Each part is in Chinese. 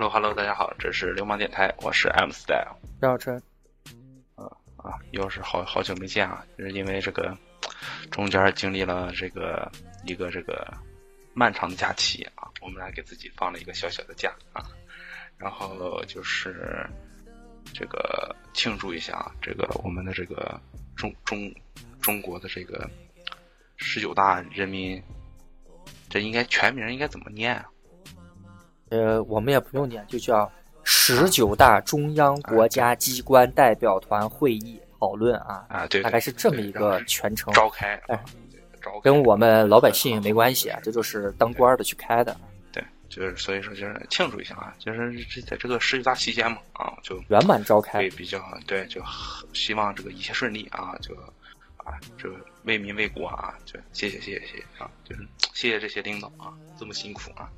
Hello Hello，大家好，这是流氓电台，我是 M Style。赵晨，啊啊，又是好好久没见啊，就是因为这个中间经历了这个一个这个漫长的假期啊，我们俩给自己放了一个小小的假啊，然后就是这个庆祝一下啊，这个我们的这个中中中国的这个十九大人民，这应该全名应该怎么念啊？呃，我们也不用念，就叫十九大中央国家机关代表团会议讨论啊啊，对，大概是这么一个全程。召开，哎，召开，跟我们老百姓没关系啊，这就是当官的去开的。对，就是所以说就是庆祝一下啊，就是这在这个十九大期间嘛啊，就圆满召开，对比较对，就希望这个一切顺利啊，就啊，这为民为国啊，就谢谢谢谢谢谢啊，就是谢谢这些领导啊，这么辛苦啊。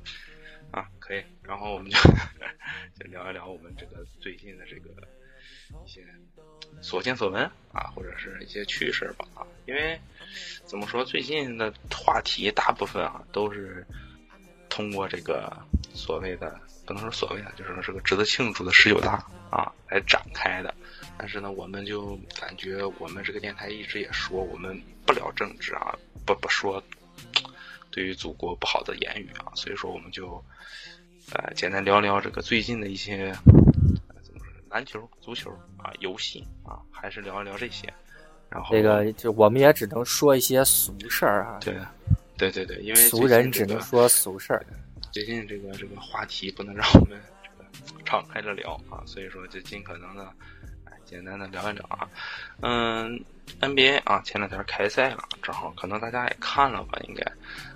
啊，可以，然后我们就 就聊一聊我们这个最近的这个一些所见所闻啊，或者是一些趣事吧啊。因为怎么说，最近的话题大部分啊都是通过这个所谓的不能说所谓的，就是说这个值得庆祝的十九大啊来展开的。但是呢，我们就感觉我们这个电台一直也说，我们不聊政治啊，不不说。对于祖国不好的言语啊，所以说我们就，呃，简单聊聊这个最近的一些，怎么说，篮球、足球啊，游戏啊，还是聊一聊这些。然后这个就我们也只能说一些俗事儿啊。对，对对对，因为俗人只能说俗事儿。最近这个这个话题不能让我们这个敞开了聊啊，所以说就尽可能的，哎，简单的聊一聊啊，嗯。NBA 啊，前两天开赛了，正好可能大家也看了吧，应该，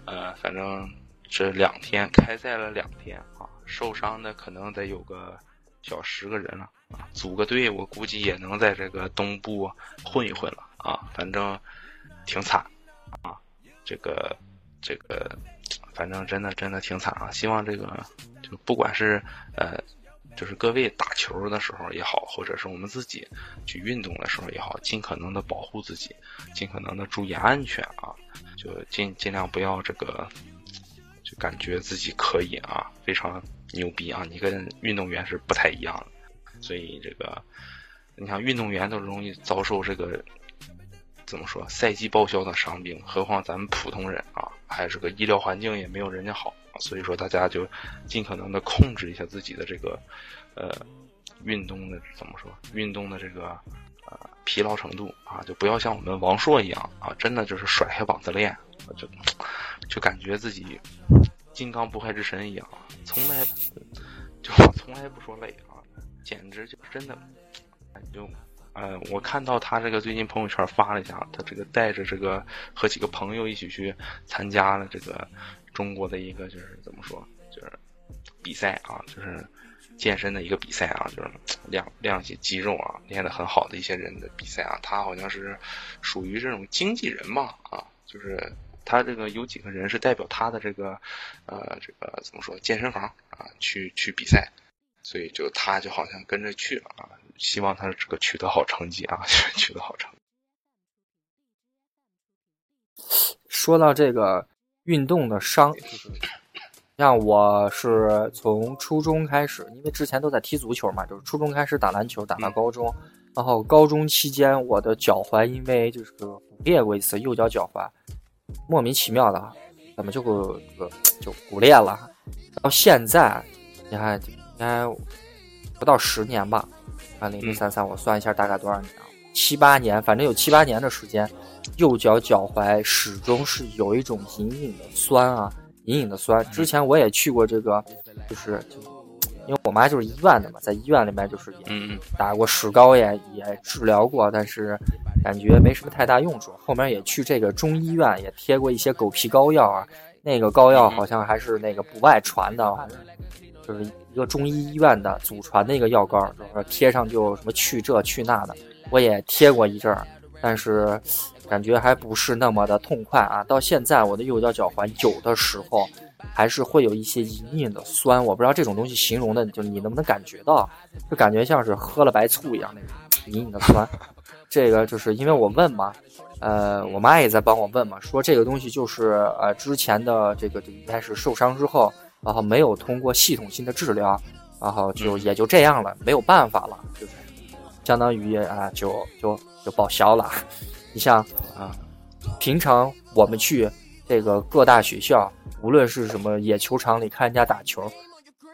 呃，反正这两天开赛了两天啊，受伤的可能得有个小十个人了啊，组个队我估计也能在这个东部混一混了啊，反正挺惨啊，这个这个，反正真的真的挺惨啊，希望这个就不管是呃。就是各位打球的时候也好，或者是我们自己去运动的时候也好，尽可能的保护自己，尽可能的注意安全啊，就尽尽量不要这个，就感觉自己可以啊，非常牛逼啊，你跟运动员是不太一样的，所以这个，你像运动员都容易遭受这个，怎么说，赛季报销的伤病，何况咱们普通人啊，还是个医疗环境也没有人家好。所以说，大家就尽可能的控制一下自己的这个，呃，运动的怎么说？运动的这个呃疲劳程度啊，就不要像我们王硕一样啊，真的就是甩下膀子练，就就感觉自己金刚不坏之身一样，从来就从来不说累啊，简直就真的就呃，我看到他这个最近朋友圈发了一下，他这个带着这个和几个朋友一起去参加了这个。中国的一个就是怎么说，就是比赛啊，就是健身的一个比赛啊，就是亮亮起肌肉啊，练得很好的一些人的比赛啊。他好像是属于这种经纪人嘛啊，就是他这个有几个人是代表他的这个呃这个怎么说健身房啊去去比赛，所以就他就好像跟着去了啊，希望他这个取得好成绩啊，取得好成绩。说到这个。运动的伤就是，像我是从初中开始，因为之前都在踢足球嘛，就是初中开始打篮球，打到高中，然后高中期间我的脚踝因为就是骨裂过一次，右脚脚踝，莫名其妙的，怎么就这个就骨裂了？到现在，你看应该不到十年吧？啊，零零三三，我算一下大概多少年？七八年，反正有七八年的时间。右脚脚踝始终是有一种隐隐的酸啊，隐隐的酸。之前我也去过这个，就是就因为我妈就是医院的嘛，在医院里面就是也打过石膏，也也治疗过，但是感觉没什么太大用处。后面也去这个中医院，也贴过一些狗皮膏药啊，那个膏药好像还是那个不外传的，就是一个中医医院的祖传的一个药膏，就是贴上就什么去这去那的，我也贴过一阵儿，但是。感觉还不是那么的痛快啊！到现在我的右脚脚踝有的时候还是会有一些隐隐的酸，我不知道这种东西形容的，就你能不能感觉到？就感觉像是喝了白醋一样那种隐隐的酸。这个就是因为我问嘛，呃，我妈也在帮我问嘛，说这个东西就是呃之前的这个应该是受伤之后，然后没有通过系统性的治疗，然后就也就这样了，没有办法了，就是相当于啊，就就就报销了。你像啊，平常我们去这个各大学校，无论是什么野球场里看人家打球，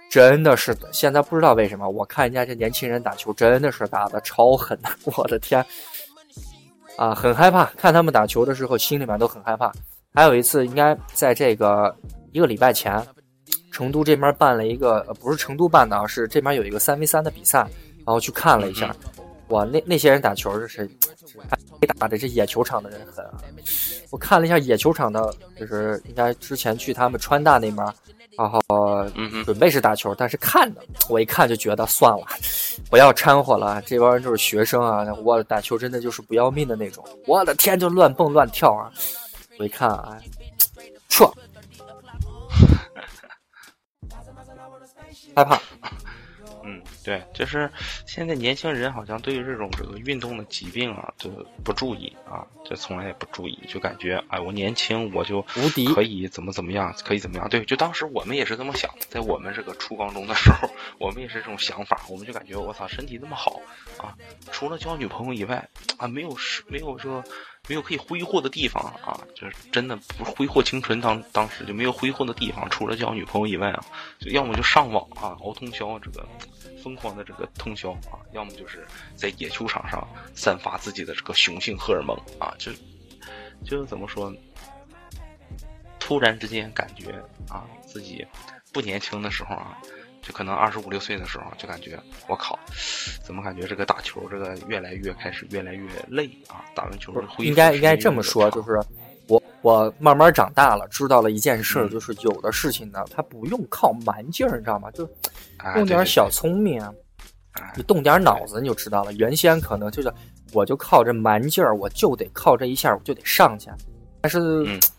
真的是现在不知道为什么，我看人家这年轻人打球真的是打的超狠的，我的天！啊，很害怕，看他们打球的时候，心里面都很害怕。还有一次，应该在这个一个礼拜前，成都这边办了一个，不是成都办的啊，是这边有一个三 v 三的比赛，然后去看了一下。哇，那那些人打球就是，比打的这野球场的人狠啊！我看了一下野球场的，就是应该之前去他们川大那边。然后准备是打球，但是看的我一看就觉得算了，不要掺和了。这帮人就是学生啊，我打球真的就是不要命的那种。我的天，就乱蹦乱跳啊！我一看，哎，撤，害怕。嗯，对，就是现在年轻人好像对于这种这个运动的疾病啊，就不注意啊，就从来也不注意，就感觉哎，我年轻我就无敌，可以怎么怎么样，可以怎么样？对，就当时我们也是这么想，在我们这个初高中的时候，我们也是这种想法，我们就感觉我操，身体那么好啊，除了交女朋友以外啊，没有是没有说。没有可以挥霍的地方啊，就是真的不挥霍青春，当当时就没有挥霍的地方，除了交女朋友以外啊，就要么就上网啊，熬通宵，这个疯狂的这个通宵啊，要么就是在野球场上散发自己的这个雄性荷尔蒙啊，就就怎么说，突然之间感觉啊，自己不年轻的时候啊。就可能二十五六岁的时候，就感觉我靠，怎么感觉这个打球这个越来越开始越来越累啊？打完球应该应该这么说，就是我我慢慢长大了，知道了一件事，就是有的事情呢，它不用靠蛮劲儿，你知道吗？就用点小聪明啊，你动点脑子你就知道了。原先可能就是我就靠这蛮劲儿，我就得靠这一下我就得上去，但是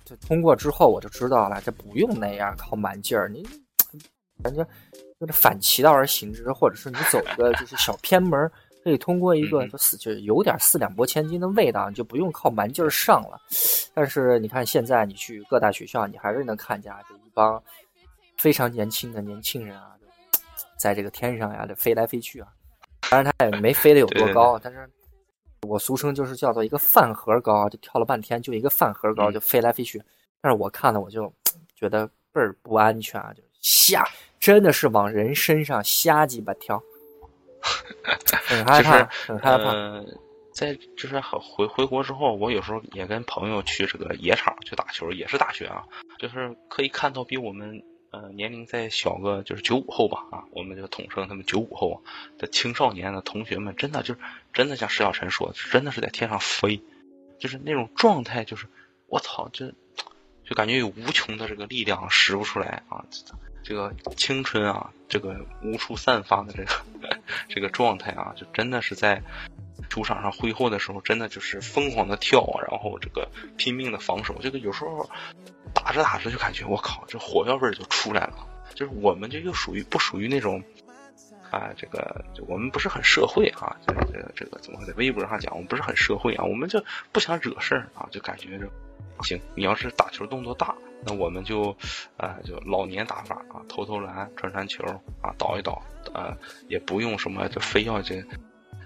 就通过之后我就知道了，这不用那样靠蛮劲儿，你感觉。就是反其道而行之，或者是你走一个就是小偏门，可以通过一个就是就有点四两拨千斤的味道，你就不用靠蛮劲儿上了。但是你看现在你去各大学校，你还是能看见就一帮非常年轻的年轻人啊，在这个天上呀，这飞来飞去啊。当然他也没飞得有多高，但是我俗称就是叫做一个饭盒高，就跳了半天就一个饭盒高就飞来飞去。但是我看了我就 觉得倍儿不安全啊，就下。真的是往人身上瞎鸡巴跳，很害怕，很害怕。在就是回回国之后，我有时候也跟朋友去这个野场去打球，也是大学啊，就是可以看到比我们呃年龄再小个，就是九五后吧啊，我们就统称他们九五后的青少年的同学们，真的就是真的像石小晨说的，真的是在天上飞，就是那种状态，就是我操，这就感觉有无穷的这个力量使不出来啊。这个青春啊，这个无处散发的这个 这个状态啊，就真的是在主场上挥霍的时候，真的就是疯狂的跳，然后这个拼命的防守。这个有时候打着打着就感觉我靠，这火药味就出来了。就是我们这又属于不属于那种啊，这个我们不是很社会啊，这个这个怎么在微博上讲，我们不是很社会啊，我们就不想惹事儿啊，就感觉这行。你要是打球动作大。那我们就，呃，就老年打法啊，投投篮，传传球啊，倒一倒，呃，也不用什么，就非要去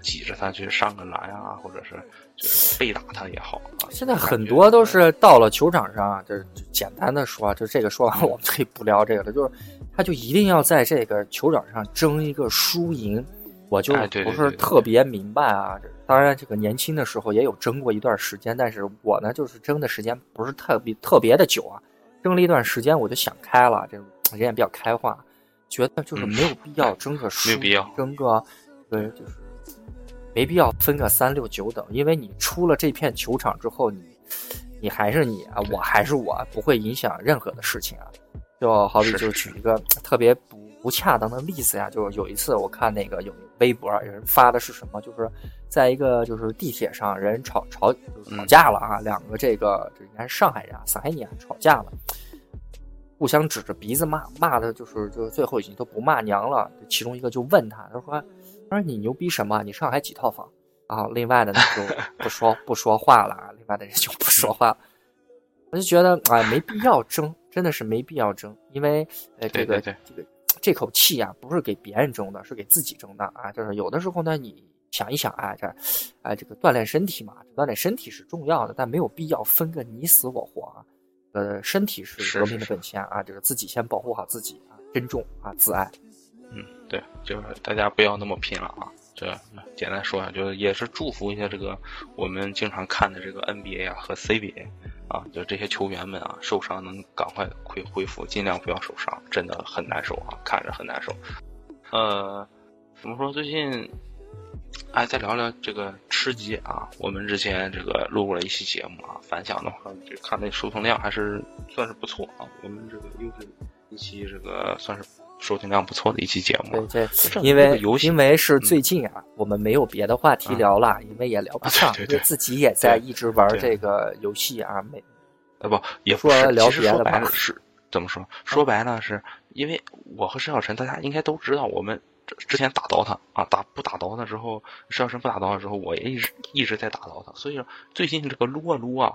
挤着他去上个篮啊，或者是就是背打他也好啊。现在很多都是到了球场上，就是简单的说，就这个说完我们可以不聊这个了，就是他就一定要在这个球场上争一个输赢。我就不是特别明白啊，当然这个年轻的时候也有争过一段时间，但是我呢就是争的时间不是特别特别的久啊。争了一段时间，我就想开了，这人也比较开化，觉得就是没有必要争个输，没有必要争个，对，就是没必要分个三六九等，因为你出了这片球场之后，你你还是你啊，我还是我，不会影响任何的事情啊。就好比就举一个特别不不恰当的例子呀，就是有一次我看那个有微博有人发的是什么，就是在一个就是地铁上人吵吵吵架了啊，两个这个这应该是上海人啊，上海人吵架了，互相指着鼻子骂，骂的就是就是最后已经都不骂娘了。其中一个就问他，他说他说你牛逼什么？你上海几套房？啊，另外的呢就不说不说话了，另外的人就不说话。我就觉得哎，没必要争。真的是没必要争，因为呃，这个这个这口气啊，不是给别人争的，是给自己争的啊。就是有的时候呢，你想一想啊，这，啊，这个锻炼身体嘛，锻炼身体是重要的，但没有必要分个你死我活啊。呃，身体是革命的本钱啊，就是自己先保护好自己啊，珍重啊，自爱。嗯，对，就是大家不要那么拼了啊。这简单说啊，就是也是祝福一下这个我们经常看的这个 NBA 啊和 CBA 啊，就这些球员们啊，受伤能赶快恢恢复，尽量不要受伤，真的很难受啊，看着很难受。呃，怎么说？最近，哎，再聊聊这个吃鸡啊。我们之前这个录过了一期节目啊，反响的话，就看那收听量还是算是不错啊。我们这个又是一期这个算是。收听量不错的一期节目，对，对因为因为是最近啊，我们没有别的话题聊了，因为也聊不上，因为自己也在一直玩这个游戏啊，没，呃不，也不是聊别的吧，是怎么说？说白了，是因为我和沈小晨，大家应该都知道，我们之前打 DOTA 啊，打不打 DOTA 之后，沈小晨不打 DOTA 之后，我也一直一直在打 DOTA，所以说最近这个撸啊撸啊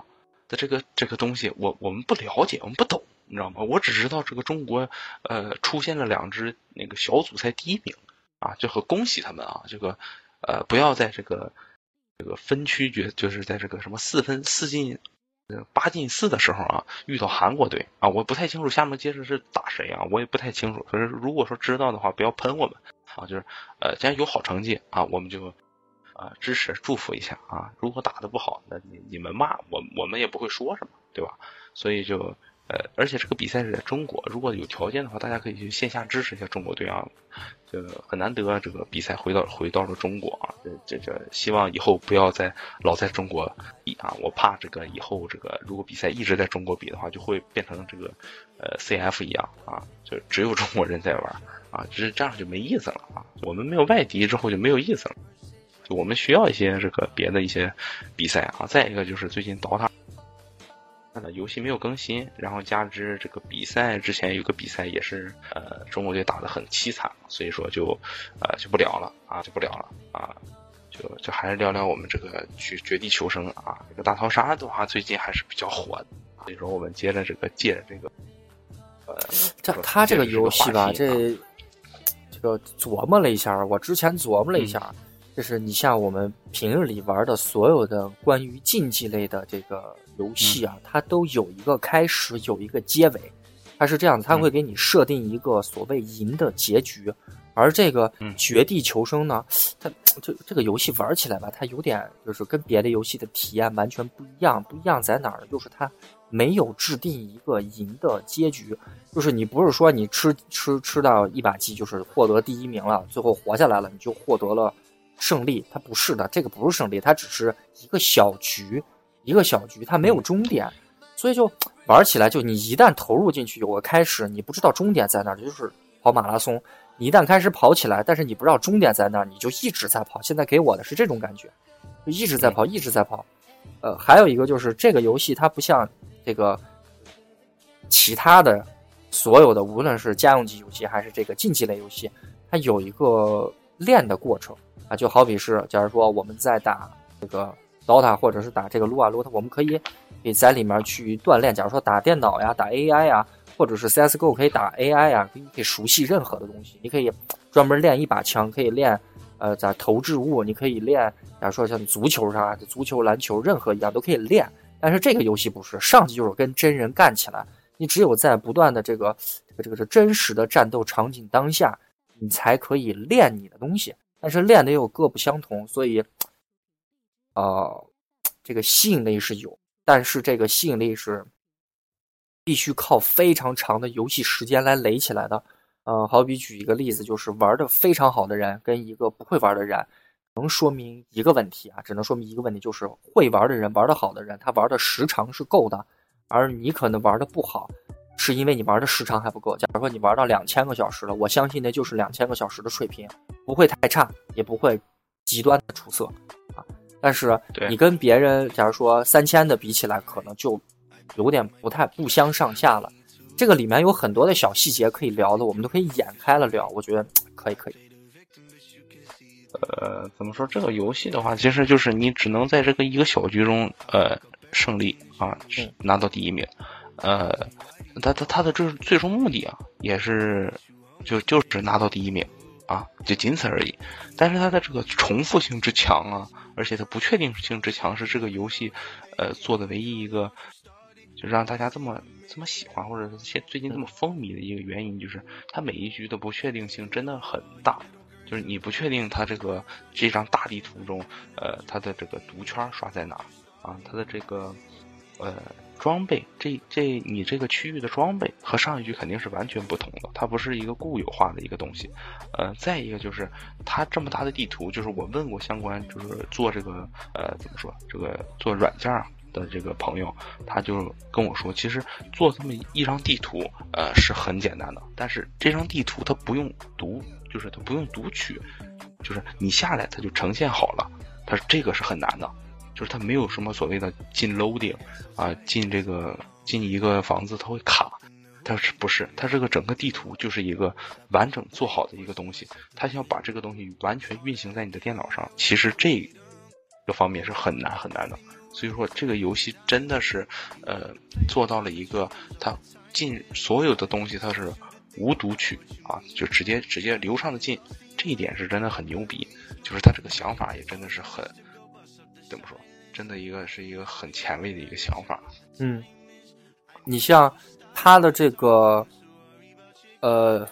的这个这个东西，我我们不了解，我们不懂。你知道吗？我只知道这个中国，呃，出现了两支那个小组赛第一名，啊，就和恭喜他们啊！这个，呃，不要在这个这个分区决，就是在这个什么四分四进，八进四的时候啊，遇到韩国队啊，我不太清楚下面接着是打谁啊，我也不太清楚。可是如果说知道的话，不要喷我们啊，就是呃，既然有好成绩啊，我们就啊支持祝福一下啊。如果打的不好，那你你们骂我，我们也不会说什么，对吧？所以就。呃，而且这个比赛是在中国，如果有条件的话，大家可以去线下支持一下中国队啊。这个很难得，这个比赛回到回到了中国啊。这这希望以后不要再老在中国比啊。我怕这个以后这个如果比赛一直在中国比的话，就会变成这个呃 CF 一样啊，就只有中国人在玩啊，就是这样就没意思了啊。我们没有外敌之后就没有意思了，就我们需要一些这个别的一些比赛啊。再一个就是最近 DOTA。游戏没有更新，然后加之这个比赛之前有个比赛也是，呃，中国队打得很凄惨，所以说就，呃，就不聊了啊，就不聊了啊，就就还是聊聊我们这个绝绝地求生啊，这个大逃杀的话最近还是比较火的，所以说我们接着这个借着这个，呃，这他这个游戏吧，这这个琢磨了一下，我之前琢磨了一下。就是你像我们平日里玩的所有的关于竞技类的这个游戏啊，它都有一个开始，有一个结尾，它是这样子，它会给你设定一个所谓赢的结局。而这个绝地求生呢，它这这个游戏玩起来吧，它有点就是跟别的游戏的体验完全不一样。不一样在哪儿呢？就是它没有制定一个赢的结局，就是你不是说你吃吃吃到一把鸡，就是获得第一名了，最后活下来了，你就获得了。胜利，它不是的，这个不是胜利，它只是一个小局，一个小局，它没有终点，所以就玩起来就你一旦投入进去，有个开始，你不知道终点在哪儿，就是跑马拉松，你一旦开始跑起来，但是你不知道终点在哪儿，你就一直在跑。现在给我的是这种感觉，就一直在跑，一直在跑。呃，还有一个就是这个游戏它不像这个其他的所有的，无论是家用级游戏还是这个竞技类游戏，它有一个练的过程。啊，就好比是，假如说我们在打这个 DOTA 或者是打这个撸啊撸，它我们可以可以在里面去锻炼。假如说打电脑呀、打 AI 呀，或者是 CSGO 可以打 AI 呀，可以可以熟悉任何的东西。你可以专门练一把枪，可以练呃在投掷物，你可以练。假如说像足球啥，足球、篮球，任何一样都可以练。但是这个游戏不是，上去就是跟真人干起来。你只有在不断的这个这个这个真实的战斗场景当下，你才可以练你的东西。但是练的又各不相同，所以，呃，这个吸引力是有，但是这个吸引力是必须靠非常长的游戏时间来垒起来的。呃，好比举一个例子，就是玩的非常好的人跟一个不会玩的人，能说明一个问题啊，只能说明一个问题，就是会玩的人玩的好的人，他玩的时长是够的，而你可能玩的不好。是因为你玩的时长还不够。假如说你玩到两千个小时了，我相信那就是两千个小时的水平，不会太差，也不会极端的出色啊。但是你跟别人，假如说三千的比起来，可能就有点不太不相上下了。这个里面有很多的小细节可以聊的，我们都可以演开了聊。我觉得可以，可以。呃，怎么说这个游戏的话，其实就是你只能在这个一个小局中，呃，胜利啊，拿到第一名，呃。他他他的这最终目的啊，也是就就是拿到第一名啊，就仅此而已。但是它的这个重复性之强啊，而且它不确定性之强，是这个游戏呃做的唯一一个，就让大家这么这么喜欢，或者是现最近这么风靡的一个原因，就是它每一局的不确定性真的很大。就是你不确定它这个这张大地图中，呃，它的这个毒圈刷在哪啊？它的这个呃装备，这这你这个区域的装备和上一局肯定是完全不同的，它不是一个固有化的一个东西。呃，再一个就是它这么大的地图，就是我问过相关就是做这个呃怎么说这个做软件的这个朋友，他就跟我说，其实做这么一张地图，呃是很简单的，但是这张地图它不用读。就是它不用读取，就是你下来它就呈现好了。它这个是很难的，就是它没有什么所谓的进 loading 啊，进这个进一个房子它会卡，它是不是？它这个整个地图就是一个完整做好的一个东西。它想把这个东西完全运行在你的电脑上，其实这个方面是很难很难的。所以说这个游戏真的是呃做到了一个它进所有的东西它是。无读取啊，就直接直接流畅的进，这一点是真的很牛逼。就是他这个想法也真的是很，怎么说？真的一个是一个很前卫的一个想法。嗯，你像他的这个，呃，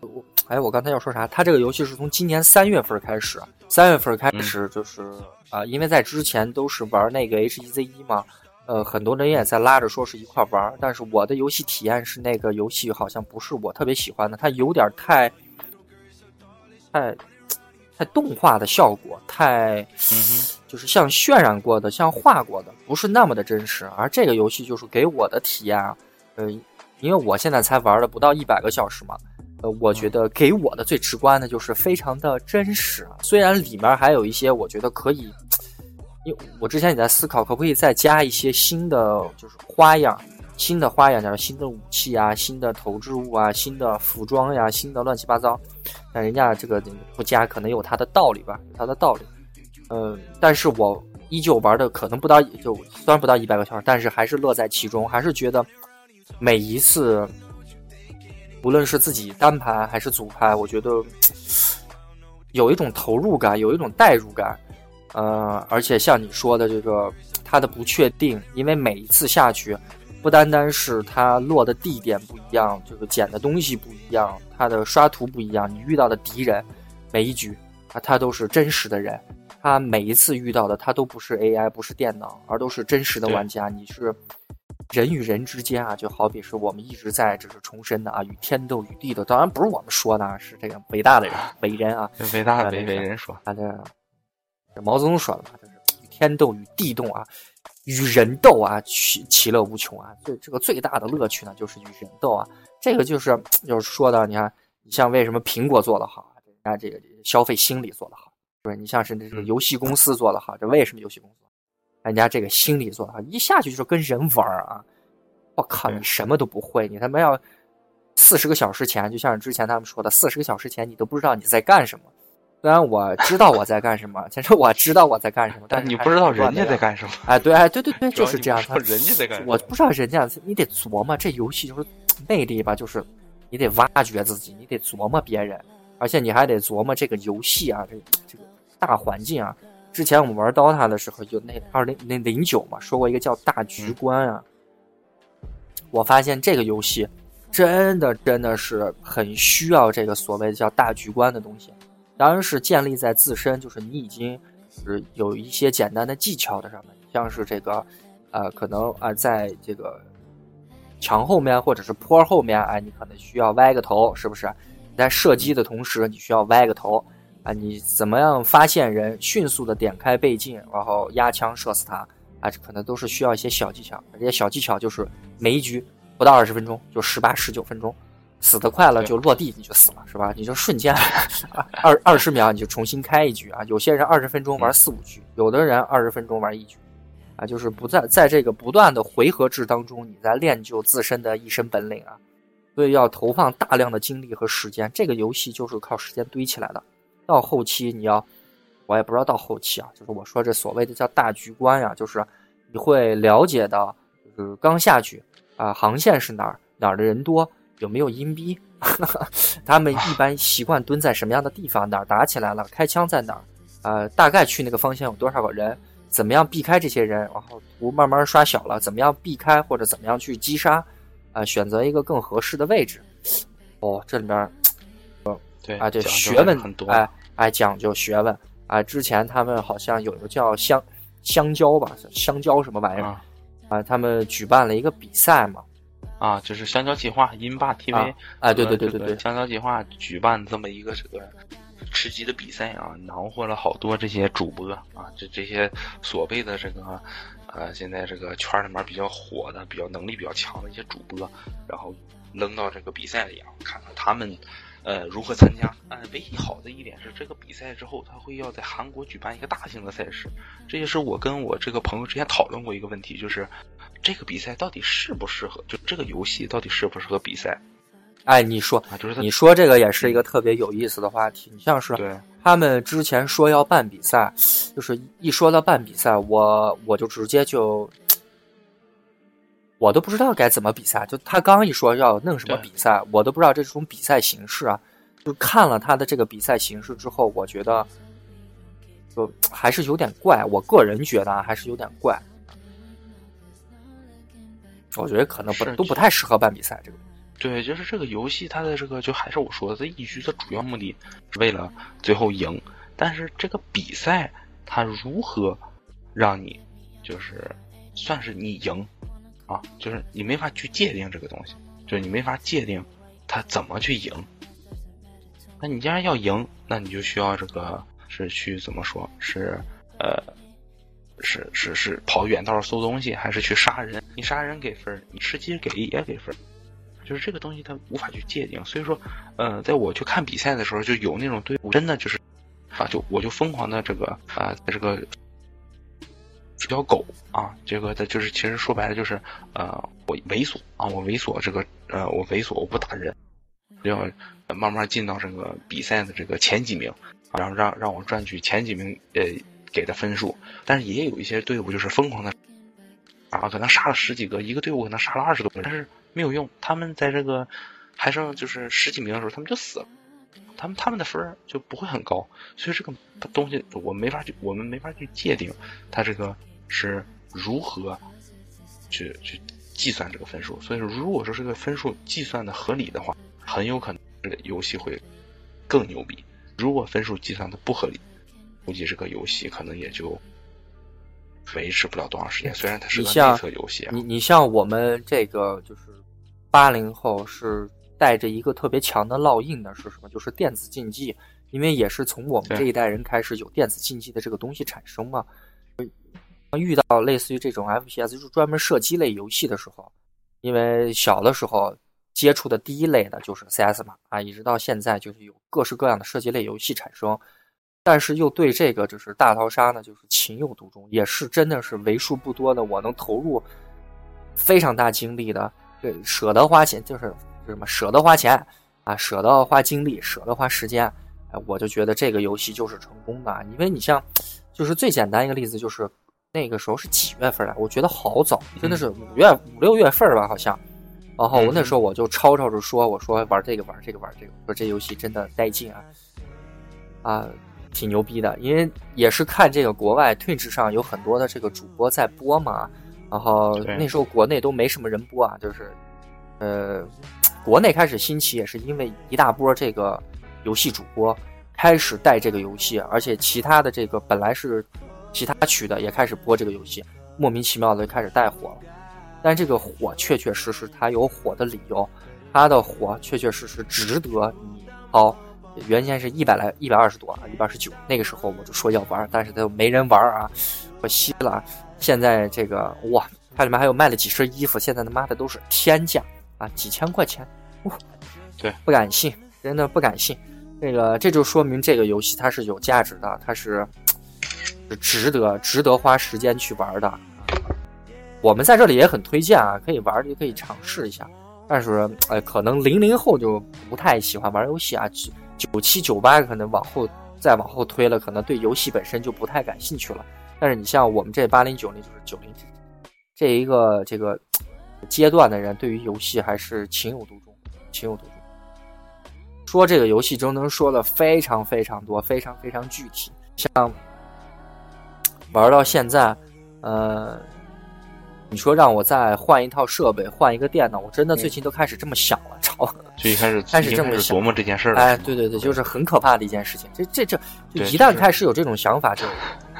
我哎，我刚才要说啥？他这个游戏是从今年三月份开始，三月份开始就是啊，因为在之前都是玩那个 H E Z 一嘛。呃，很多人也在拉着说是一块玩儿，但是我的游戏体验是那个游戏好像不是我特别喜欢的，它有点太，太，太动画的效果，太，就是像渲染过的，像画过的，不是那么的真实。而这个游戏就是给我的体验啊，呃，因为我现在才玩了不到一百个小时嘛，呃，我觉得给我的最直观的就是非常的真实，虽然里面还有一些我觉得可以。因为我之前也在思考，可不可以再加一些新的，就是花样，新的花样，假如新的武器啊，新的投掷物啊，新的服装呀，新的乱七八糟。但人家这个不加，可能有它的道理吧，有它的道理。嗯，但是我依旧玩的可能不到，就虽然不到一百个小时，但是还是乐在其中，还是觉得每一次，无论是自己单排还是组排，我觉得有一种投入感，有一种代入感。呃，而且像你说的这个，它的不确定，因为每一次下去，不单单是它落的地点不一样，这个捡的东西不一样，它的刷图不一样，你遇到的敌人，每一局啊，它都是真实的人，它每一次遇到的，他都不是 AI，不是电脑，而都是真实的玩家。你是人与人之间啊，就好比是我们一直在这是重申的啊，与天斗，与地斗，当然不是我们说的，是这个伟大的人，伟人啊，伟大的伟伟人说，他的。毛泽东说的嘛，就是与天斗，与地斗啊，与人斗啊，其其乐无穷啊。最这个最大的乐趣呢，就是与人斗啊。这个就是就是说的，你看，你像为什么苹果做的好，人家这个消费心理做的好，不是？你像是这个游戏公司做的好，这为什么游戏公司？人家这个心理做的好，一下去就是跟人玩啊。我靠，你什么都不会，你他妈要四十个小时前，就像之前他们说的，四十个小时前你都不知道你在干什么。虽然我知道我在干什么，其实我知道我在干什么，但你不知道人家在干什么。哎，对，哎，对对对，就是这样。人家在干什么，我不知道人家，你得琢磨这游戏就是魅力吧，就是你得挖掘自己，你得琢磨别人，而且你还得琢磨这个游戏啊，这这个大环境啊。之前我们玩 DOTA 的时候，就那二零那零九嘛，说过一个叫大局观啊。我发现这个游戏真的真的是很需要这个所谓的叫大局观的东西。当然是建立在自身，就是你已经是有一些简单的技巧的上面，像是这个，呃，可能啊，在这个墙后面或者是坡后面，哎，你可能需要歪个头，是不是？在射击的同时，你需要歪个头，啊，你怎么样发现人，迅速的点开倍镜，然后压枪射死他，啊，这可能都是需要一些小技巧，这些小技巧就是每一局不到二十分钟，就十八十九分钟。死得快了就落地，你就死了，是吧？你就瞬间 二二十秒你就重新开一局啊！有些人二十分钟玩四五局，有的人二十分钟玩一局，啊，就是不在在这个不断的回合制当中，你在练就自身的一身本领啊！所以要投放大量的精力和时间。这个游戏就是靠时间堆起来的。到后期你要，我也不知道到后期啊，就是我说这所谓的叫大局观呀，就是你会了解到，就是刚下去啊，航线是哪儿，哪儿的人多。有没有阴逼？他们一般习惯蹲在什么样的地方？哪儿打起来了？开枪在哪儿？呃，大概去那个方向有多少个人？怎么样避开这些人？然后图慢慢刷小了，怎么样避开或者怎么样去击杀？啊，选择一个更合适的位置。哦，这里边，对啊，这学问很多，哎哎，讲究学问啊。之前他们好像有一个叫香香蕉吧，香蕉什么玩意儿啊啊？他们举办了一个比赛嘛。啊，就是香蕉计划，音霸 TV 啊哎对对对这个对对香蕉计划举办这么一个这个吃鸡的比赛啊，囊获了好多这些主播啊，这这些所谓的这个呃，现在这个圈里面比较火的、比较能力比较强的一些主播，然后扔到这个比赛里啊，看看他们呃如何参加。呃，唯一好的一点是，这个比赛之后他会要在韩国举办一个大型的赛事，这也是我跟我这个朋友之前讨论过一个问题，就是这个比赛到底适不适合，就这个游戏到底适不适合比赛哎，你说啊？就是你说这个也是一个特别有意思的话题。你像是对他们之前说要办比赛，就是一说到办比赛，我我就直接就，我都不知道该怎么比赛。就他刚一说要弄什么比赛，我都不知道这种比赛形式啊。就看了他的这个比赛形式之后，我觉得就还是有点怪。我个人觉得啊，还是有点怪。我觉得可能不是都不太适合办比赛这个。对，就是这个游戏它的这个就还是我说的，这一局的主要目的是为了最后赢，但是这个比赛它如何让你就是算是你赢啊？就是你没法去界定这个东西，就是你没法界定他怎么去赢。那你既然要赢，那你就需要这个是去怎么说？是呃，是是是跑远道搜东西，还是去杀人？你杀人给分，你吃鸡给也给分。就是这个东西它无法去界定，所以说，呃，在我去看比赛的时候，就有那种队伍真的就是，啊，就我就疯狂的这个啊，在这个这条狗啊，这个它就是其实说白了就是，呃，我猥琐啊，我猥琐这个呃，我猥琐我不打人，要慢慢进到这个比赛的这个前几名，然后让让我赚取前几名呃给的分数，但是也有一些队伍就是疯狂的啊，可能杀了十几个，一个队伍可能杀了二十多个，但是没有用，他们在这个还剩就是十几名的时候，他们就死了，他们他们的分儿就不会很高，所以这个东西我没法去，我们没法去界定它这个是如何去去计算这个分数。所以说，如果说这个分数计算的合理的话，很有可能这个游戏会更牛逼；如果分数计算的不合理，估计这个游戏可能也就维持不了多长时间。虽然它是个你像内测游戏啊，你你像我们这个就是八零后是带着一个特别强的烙印的是什么？就是电子竞技，因为也是从我们这一代人开始有电子竞技的这个东西产生嘛。遇到类似于这种 FPS 就是专门射击类游戏的时候，因为小的时候接触的第一类的就是 CS 嘛，啊，一直到现在就是有各式各样的射击类游戏产生，但是又对这个就是大逃杀呢，就是情有独钟，也是真的是为数不多的我能投入非常大精力的，对，舍得花钱，就是是什么舍得花钱啊，舍得花精力，舍得花时间，哎，我就觉得这个游戏就是成功的，因为你像，就是最简单一个例子就是那个时候是几月份啊？我觉得好早，真的是五月五六月份吧，好像。然后我那时候我就吵吵着说，我说玩这个玩这个玩这个，说这游戏真的带劲啊，啊，挺牛逼的，因为也是看这个国外 Twitch 上有很多的这个主播在播嘛，然后那时候国内都没什么人播啊，就是，呃，国内开始兴起也是因为一大波这个游戏主播开始带这个游戏，而且其他的这个本来是其他区的也开始播这个游戏，莫名其妙的就开始带火了。但这个火确确实实它有火的理由，它的火确确实实值得你掏。原先是一百来一百二十多啊，一百二十九，那个时候我就说要玩，但是它又没人玩啊，可惜了。现在这个哇，它里面还有卖了几身衣服，现在他妈的都是天价啊，几千块钱，哇，对，不敢信，真的不敢信。这个这就说明这个游戏它是有价值的，它是值得值得花时间去玩的。我们在这里也很推荐啊，可以玩，也可以尝试一下。但是，呃，可能零零后就不太喜欢玩游戏啊，九七九八可能往后再往后推了，可能对游戏本身就不太感兴趣了。但是你像我们这八零九零，就是九零这一个这个阶段的人，对于游戏还是情有独钟。情有独钟。说这个游戏中能说的非常非常多，非常非常具体。像玩到现在，呃，你说让我再换一套设备，换一个电脑，我真的最近都开始这么想了，知道吗？就一开始 开始这么琢磨这件事儿了。哎，对对对，就是很可怕的一件事情。这这这，就一旦开始有这种想法，就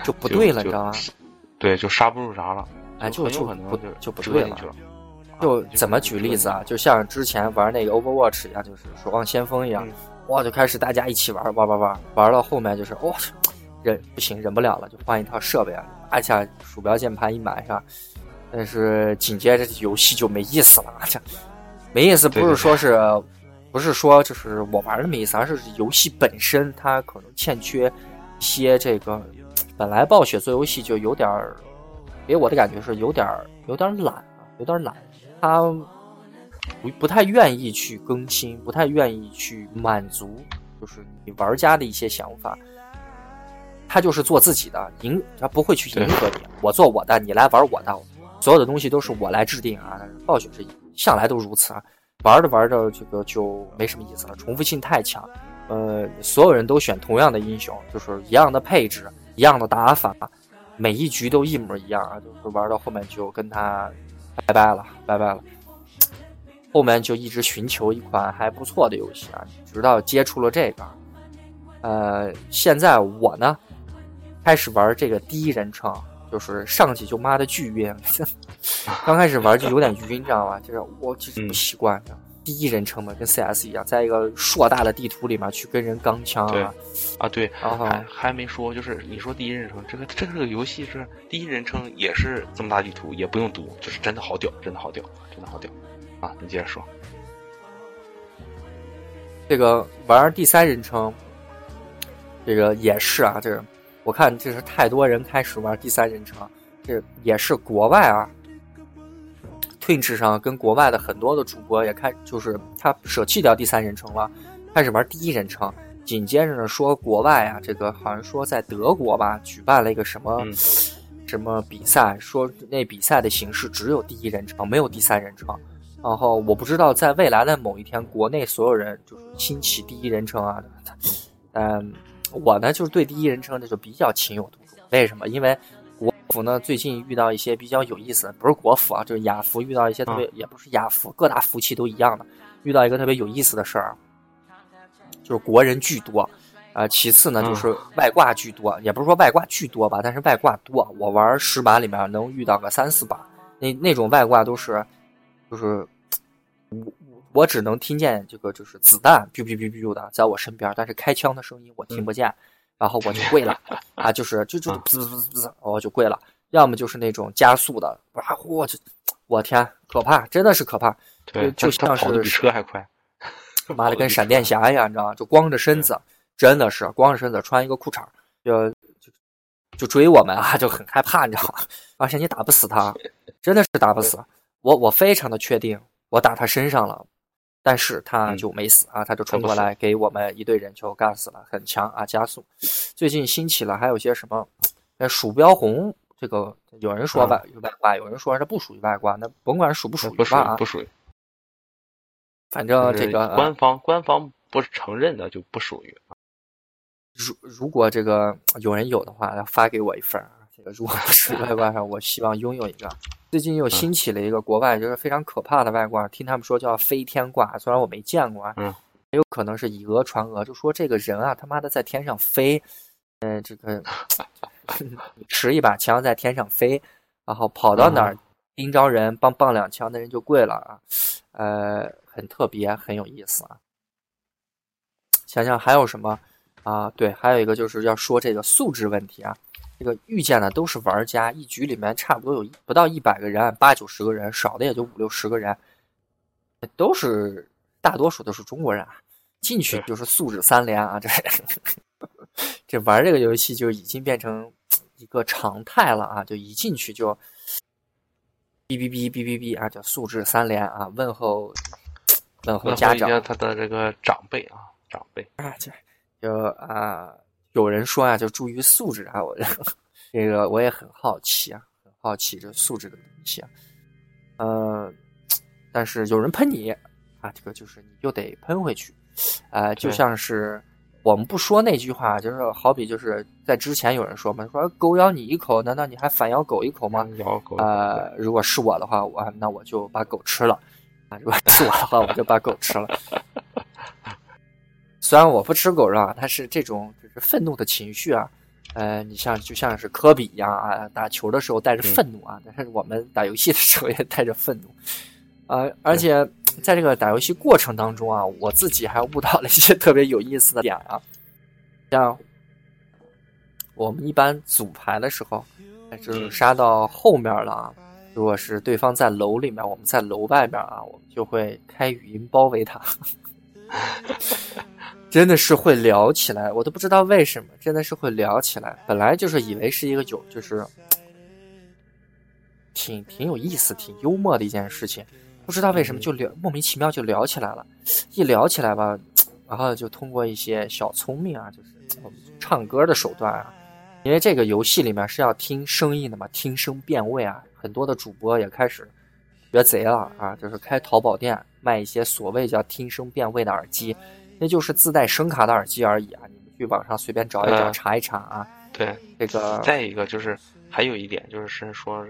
就不对了，你知道吗？对，就刹不住闸了。哎，就就不就不对了。就怎么举例子啊？就像之前玩那个 Overwatch 一样，就是守望先锋一样，哇，就开始大家一起玩，玩玩玩，玩到后面就是哇，忍不行，忍不了了，就换一套设备啊，按下鼠标键盘一买上，但是紧接着游戏就没意思了，这没意思，不是说是，不是说就是我玩的没意思，而是游戏本身它可能欠缺一些这个，本来暴雪做游戏就有点儿，给我的感觉是有点儿有点懒啊，有点懒。他不不太愿意去更新，不太愿意去满足，就是你玩家的一些想法。他就是做自己的，迎他不会去迎合你，我做我的，你来玩我的，所有的东西都是我来制定啊。暴雪是向来都如此啊，玩着玩着这个就没什么意思了，重复性太强。呃，所有人都选同样的英雄，就是一样的配置，一样的打法，每一局都一模一样啊，就是玩到后面就跟他。拜拜了，拜拜了。后面就一直寻求一款还不错的游戏啊，直到接触了这个。呃，现在我呢，开始玩这个第一人称，就是上去就妈的巨晕。刚开始玩就有点晕，你知道吧？就是我其实不习惯。第一人称嘛，跟 CS 一样，在一个硕大的地图里面去跟人钢枪啊，啊对，然后还还没说，就是你说第一人称，这个这个游戏是第一人称，也是这么大地图，也不用读，就是真的好屌，真的好屌，真的好屌啊！你接着说，这个玩第三人称，这个也是啊，这个我看这是太多人开始玩第三人称，这也是国外啊。Twitch 上跟国外的很多的主播也开，就是他舍弃掉第三人称了，开始玩第一人称。紧接着呢，说国外啊，这个好像说在德国吧，举办了一个什么什么比赛，说那比赛的形式只有第一人称，没有第三人称。然后我不知道在未来的某一天，国内所有人就是兴起第一人称啊。嗯，我呢就是对第一人称的就比较情有独钟。为什么？因为。服呢？最近遇到一些比较有意思，不是国服啊，就是亚服，遇到一些特别，也不是亚服，各大服器都一样的，遇到一个特别有意思的事儿，就是国人巨多，啊，其次呢就是外挂巨多，也不是说外挂巨多吧，但是外挂多，我玩十把里面能遇到个三四把，那那种外挂都是，就是我我只能听见这个就是子弹 biu biu biu biu 的在我身边，但是开枪的声音我听不见。然后我就跪了 啊，就是就就滋滋滋滋，我就跪了。要么就是那种加速的，哇，我去，我天，可怕，真的是可怕。对，就像是比车还快，妈的，跟闪电侠一样，你知道吗？就光着身子，真的是光着身子，穿一个裤衩，就就就追我们啊，就很害怕，你知道吗？而且你打不死他，真的是打不死。我我非常的确定，我打他身上了。但是他就没死啊，他就冲过来给我们一队人就干死了，很强啊，加速。最近兴起了还有些什么，呃，鼠标红这个有人说外外挂，有人说这不属于外挂，那甭管属不属于吧，不属于。反正这个官方官方不承认的就不属于。如如果这个有人有的话，要发给我一份啊。这个如果属于外挂上，我希望拥有一个。最近又兴起了一个国外就是非常可怕的外挂，听他们说叫飞天挂，虽然我没见过，嗯，也有可能是以讹传讹，就说这个人啊他妈的在天上飞，嗯，这个 持一把枪在天上飞，然后跑到哪儿盯着人，棒棒两枪，那人就跪了啊，呃，很特别，很有意思啊。想想还有什么啊？对，还有一个就是要说这个素质问题啊。这个遇见的都是玩家，一局里面差不多有不到一百个人，八九十个人，少的也就五六十个人，都是大多数都是中国人，进去就是素质三连啊！这 这玩这个游戏就已经变成一个常态了啊！就一进去就哔哔哔哔哔哔啊，叫素质三连啊！问候问候家长，他的这个长辈啊，长辈啊，就就啊。有人说啊，就注意素质啊，我 这个我也很好奇啊，很好奇这素质的东西啊，呃，但是有人喷你啊，这个就是你就得喷回去，呃，就像是我们不说那句话，就是好比就是在之前有人说嘛，说狗咬你一口，难道你还反咬狗一口吗？咬狗。呃，如果是我的话，我那我就把狗吃了啊！如果是我的话，我就把狗吃了。虽然我不吃狗肉，啊，但是这种就是愤怒的情绪啊。呃，你像就像是科比一样啊，打球的时候带着愤怒啊，但是我们打游戏的时候也带着愤怒，呃，而且在这个打游戏过程当中啊，我自己还悟到了一些特别有意思的点啊，像我们一般组牌的时候，就是杀到后面了啊，如果是对方在楼里面，我们在楼外边啊，我们就会开语音包围他。真的是会聊起来，我都不知道为什么，真的是会聊起来。本来就是以为是一个有，就是 挺挺有意思、挺幽默的一件事情，不知道为什么就聊莫名其妙就聊起来了。一聊起来吧，然后就通过一些小聪明啊，就是 唱歌的手段啊，因为这个游戏里面是要听声音的嘛，听声辨位啊。很多的主播也开始学贼了啊，就是开淘宝店卖一些所谓叫听声辨位的耳机。那就是自带声卡的耳机而已啊！你们去网上随便找一找，查一查啊。对，这个再一个就是还有一点就是是说，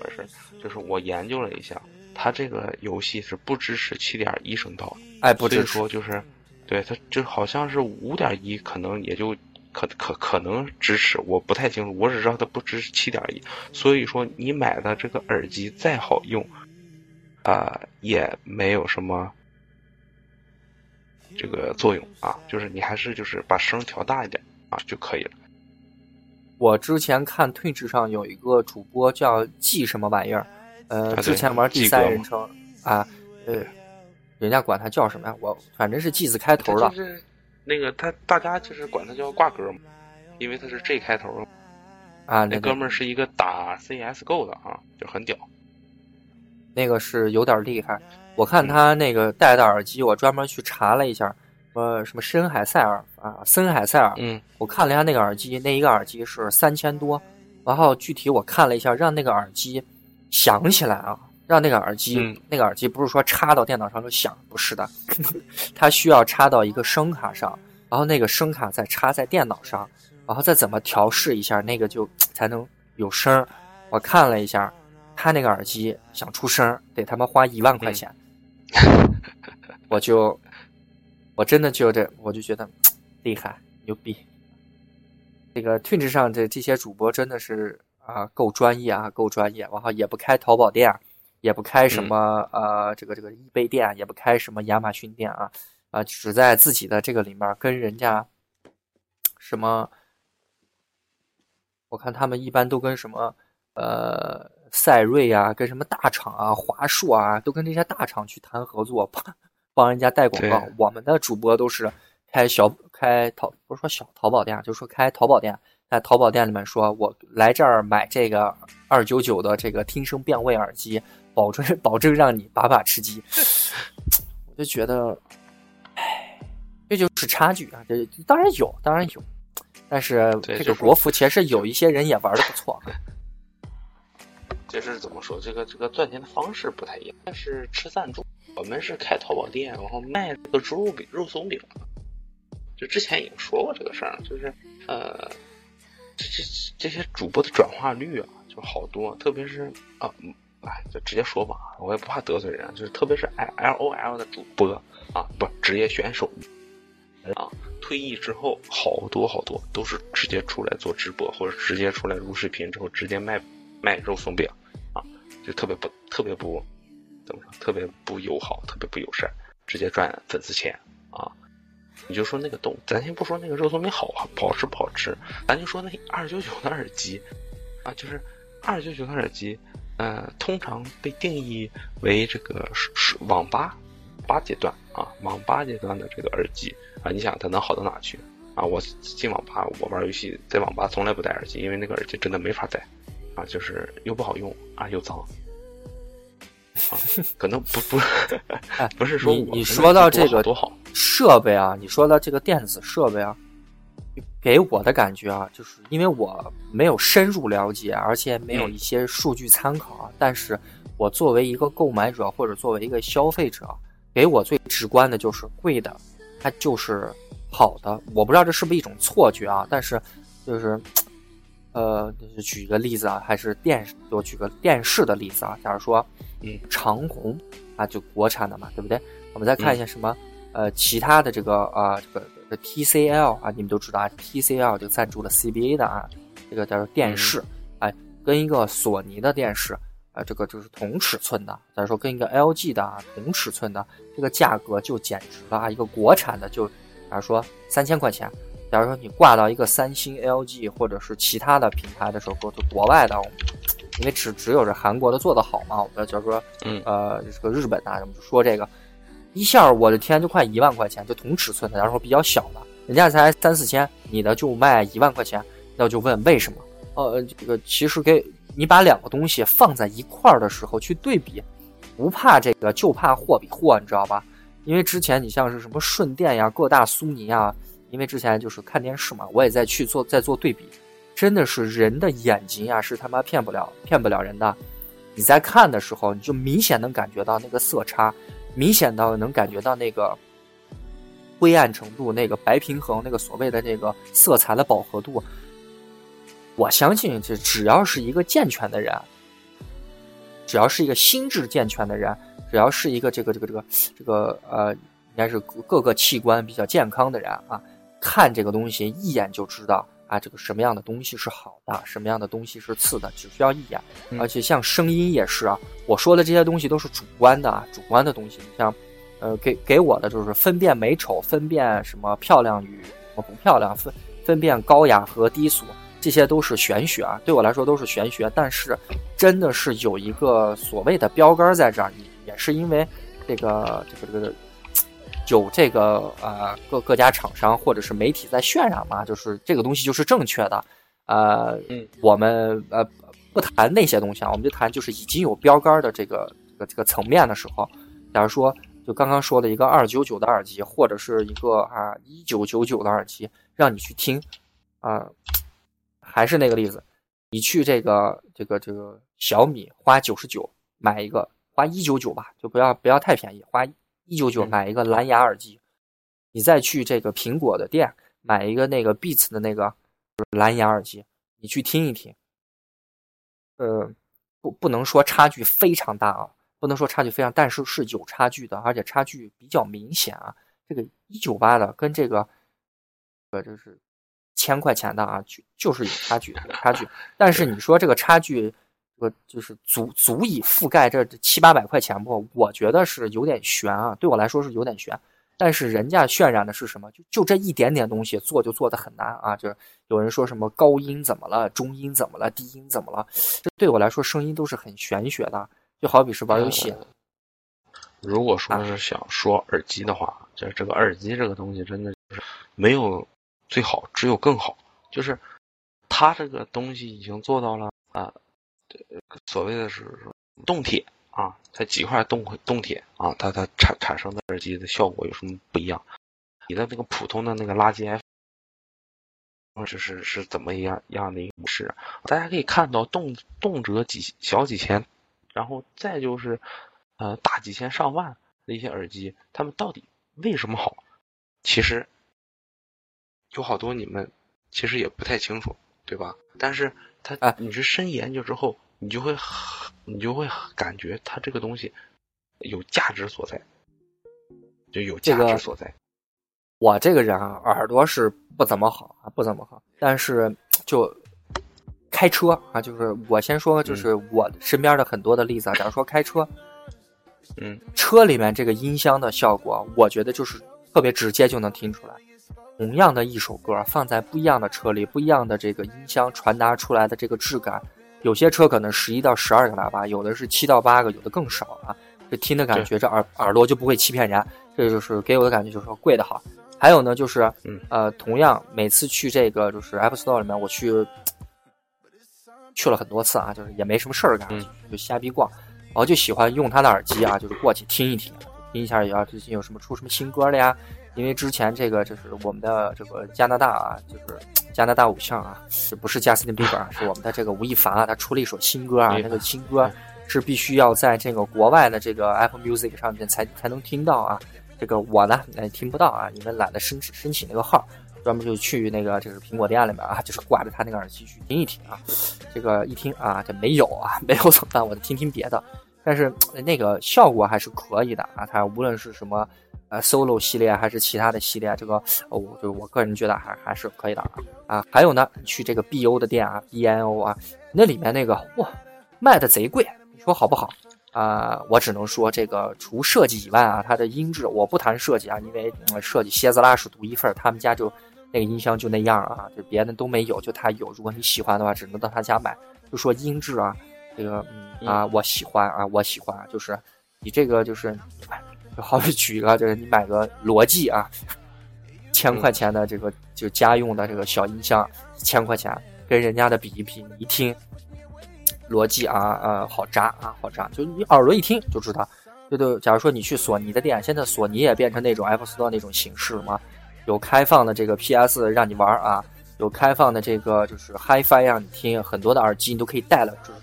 不是，就是我研究了一下，它这个游戏是不支持七点一声道，哎，不支持。说就是，对它就好像是五点一，可能也就可可可能支持，我不太清楚，我只知道它不支持七点一。所以说你买的这个耳机再好用，啊，也没有什么。这个作用啊，就是你还是就是把声调大一点啊就可以了。我之前看 Twitch 上有一个主播叫 G 什么玩意儿，呃，之前玩第三人称啊，呃，人家管他叫什么呀？我反正是 G 字开头的。就是那个他大家就是管他叫挂哥嘛，因为他是 G 开头啊。那哥们儿是一个打 CSGO 的啊，就很屌。那个是有点厉害。我看他那个戴的耳机，我专门去查了一下，呃，什么深海塞尔啊，森海塞尔。嗯，我看了一下那个耳机，那一个耳机是三千多。然后具体我看了一下，让那个耳机响起来啊，让那个耳机，那个耳机不是说插到电脑上就响，不是的，它需要插到一个声卡上，然后那个声卡再插在电脑上，然后再怎么调试一下，那个就才能有声。我看了一下，他那个耳机想出声，得他妈花一万块钱。我就，我真的觉得，我就觉得 厉害牛逼。这个 Twitch 上的这些主播真的是啊，够专业啊，够专业。然后也不开淘宝店，也不开什么呃，这个这个易贝店，也不开什么亚马逊店啊啊，只在自己的这个里面跟人家什么，我看他们一般都跟什么呃。赛睿啊，跟什么大厂啊、华硕啊，都跟这些大厂去谈合作，帮帮人家带广告。我们的主播都是开小开淘，不是说小淘宝店，就说开淘宝店，在淘宝店里面说，我来这儿买这个二九九的这个听声辨位耳机，保证保证让你把把吃鸡。我就觉得，唉，这就是差距啊！这当然有，当然有，但是这个国服其实有一些人也玩的不错。这是怎么说？这个这个赚钱的方式不太一样。但是吃赞助，我们是开淘宝店，然后卖这个猪肉饼、肉松饼。就之前已经说过这个事儿，就是呃，这这这些主播的转化率啊，就好多。特别是啊，哎，就直接说吧，我也不怕得罪人。就是特别是 L O L 的主播啊，不职业选手啊，退役之后，好多好多都是直接出来做直播，或者直接出来录视频之后直接卖卖肉松饼。就特别不特别不怎么说，特别不友好，特别不友善，直接赚粉丝钱啊！你就说那个东，咱先不说那个肉松饼好不好吃不好吃，咱就说那二九九的耳机啊，就是二九九的耳机，呃，通常被定义为这个是网吧八阶段啊，网吧阶段的这个耳机啊，你想它能好到哪去啊？我进网吧，我玩游戏在网吧从来不戴耳机，因为那个耳机真的没法戴。啊，就是又不好用啊，又脏。啊，可能不不，不是说你你说到这个多好。设备啊，你说到这个电子设备啊，给我的感觉啊，就是因为我没有深入了解，而且没有一些数据参考啊，但是我作为一个购买者或者作为一个消费者，给我最直观的就是贵的，它就是好的。我不知道这是不是一种错觉啊，但是就是呃，举个例子啊，还是电，我举个电视的例子啊，假如说嗯长虹啊，就国产的嘛，对不对？我们再看一下什么呃其他的这个啊这个 TCL 啊，你们都知道啊，TCL 就赞助了 CBA 的啊，这个叫做电视，哎，跟一个索尼的电视。啊，这个就是同尺寸的，假如说跟一个 LG 的啊同尺寸的，这个价格就简直了啊！一个国产的就，假如说三千块钱，假如说你挂到一个三星、LG 或者是其他的品牌的时候，国国外的，因为只只有这韩国的做的好嘛，我们就说，嗯，呃，这个日本啊，我们就说这个一下，我的天，就快一万块钱，就同尺寸的，然后比较小的，人家才三四千，你的就卖一万块钱，那我就问为什么？呃，这个其实给。你把两个东西放在一块儿的时候去对比，不怕这个就怕货比货，你知道吧？因为之前你像是什么顺电呀、各大、苏宁啊，因为之前就是看电视嘛，我也在去做在做对比，真的是人的眼睛呀是他妈骗不了骗不了人的。你在看的时候，你就明显能感觉到那个色差，明显到能感觉到那个灰暗程度、那个白平衡、那个所谓的这个色彩的饱和度。我相信，这只要是一个健全的人，只要是一个心智健全的人，只要是一个这个这个这个这个呃，应该是各个器官比较健康的人啊，看这个东西一眼就知道啊，这个什么样的东西是好的，什么样的东西是次的，只需要一眼。而且像声音也是啊，我说的这些东西都是主观的啊，主观的东西。你像，呃，给给我的就是分辨美丑，分辨什么漂亮与什么不漂亮，分分辨高雅和低俗。这些都是玄学啊，对我来说都是玄学。但是，真的是有一个所谓的标杆在这儿，也是因为这个这个这个有这个呃各各家厂商或者是媒体在渲染嘛，就是这个东西就是正确的。呃，我们呃不谈那些东西啊，我们就谈就是已经有标杆的这个这个这个层面的时候，假如说就刚刚说的一个二九九的耳机，或者是一个啊一九九九的耳机，让你去听啊。还是那个例子，你去这个这个这个小米花九十九买一个，花一九九吧，就不要不要太便宜，花一九九买一个蓝牙耳机，你再去这个苹果的店买一个那个 Beats 的那个蓝牙耳机，你去听一听，呃，不不能说差距非常大啊，不能说差距非常，但是是有差距的，而且差距比较明显啊。这个一九八的跟这个，呃，就是。千块钱的啊，就就是有差距，有差距。但是你说这个差距，呃，就是足足以覆盖这七八百块钱不？我觉得是有点悬啊，对我来说是有点悬。但是人家渲染的是什么？就就这一点点东西做就做的很难啊！就是有人说什么高音怎么了，中音怎么了，低音怎么了？这对我来说声音都是很玄学的，就好比是玩游戏。如果说是想说耳机的话，就是这个耳机这个东西真的就是没有。最好只有更好，就是它这个东西已经做到了啊，所谓的是动铁啊，它几块动动铁啊，它它产产生的耳机的效果有什么不一样？你的那个普通的那个垃圾 F，或者是是怎么样样的一个模式？大家可以看到动动辄几小几千，然后再就是呃大几千上万的一些耳机，它们到底为什么好？其实。有好多你们其实也不太清楚，对吧？但是它啊，你是深研究之后，你就会你就会感觉它这个东西有价值所在，就有价值所在。我这个人啊，耳朵是不怎么好啊，不怎么好。但是就开车啊，就是我先说，就是我身边的很多的例子啊。假如说开车，嗯，车里面这个音箱的效果，我觉得就是特别直接就能听出来。同样的一首歌，放在不一样的车里，不一样的这个音箱传达出来的这个质感，有些车可能十一到十二个喇叭，有的是七到八个，有的更少啊。这听的感觉，这耳耳朵就不会欺骗人。这就是给我的感觉，就是说贵的好。还有呢，就是呃，同样每次去这个就是 Apple Store 里面，我去去了很多次啊，就是也没什么事儿干，就瞎逼逛，然后就喜欢用他的耳机啊，就是过去听一听，听一下，也要最近有什么出什么新歌了呀。因为之前这个就是我们的这个加拿大啊，就是 加拿大偶像啊，是不是贾斯汀比伯啊？是我们的这个吴亦凡啊，他出了一首新歌啊，那个新歌是必须要在这个国外的这个 Apple Music 上面才才能听到啊。这个我呢，哎，听不到啊，因为懒得申请申请那个号，专门就去那个就是苹果店里面啊，就是挂着他那个耳机去听一听啊。这个一听啊，这没有啊，没有怎么办？我就听听别的。但是那个效果还是可以的啊，它无论是什么呃 solo 系列还是其他的系列，这个我就我个人觉得还还是可以的啊。啊，还有呢，去这个 B O 的店啊，B N O 啊，那里面那个哇，卖的贼贵。你说好不好啊？我只能说这个除设计以外啊，它的音质我不谈设计啊，因为设计蝎子拉屎独一份他们家就那个音箱就那样啊，就别的都没有，就他有。如果你喜欢的话，只能到他家买。就说音质啊，这个啊，我喜欢啊，我喜欢，就是你这个就是，就好比举一个，就是你买个罗技啊，千块钱的这个就家用的这个小音箱，一千块钱，跟人家的比一比，你一听。罗技啊，呃，好扎啊，好扎，就你耳朵一听就知道。就都，假如说你去索尼的店，现在索尼也变成那种 Apple Store 那种形式了嘛，有开放的这个 PS 让你玩啊，有开放的这个就是 HiFi 让你听，很多的耳机你都可以带了，就是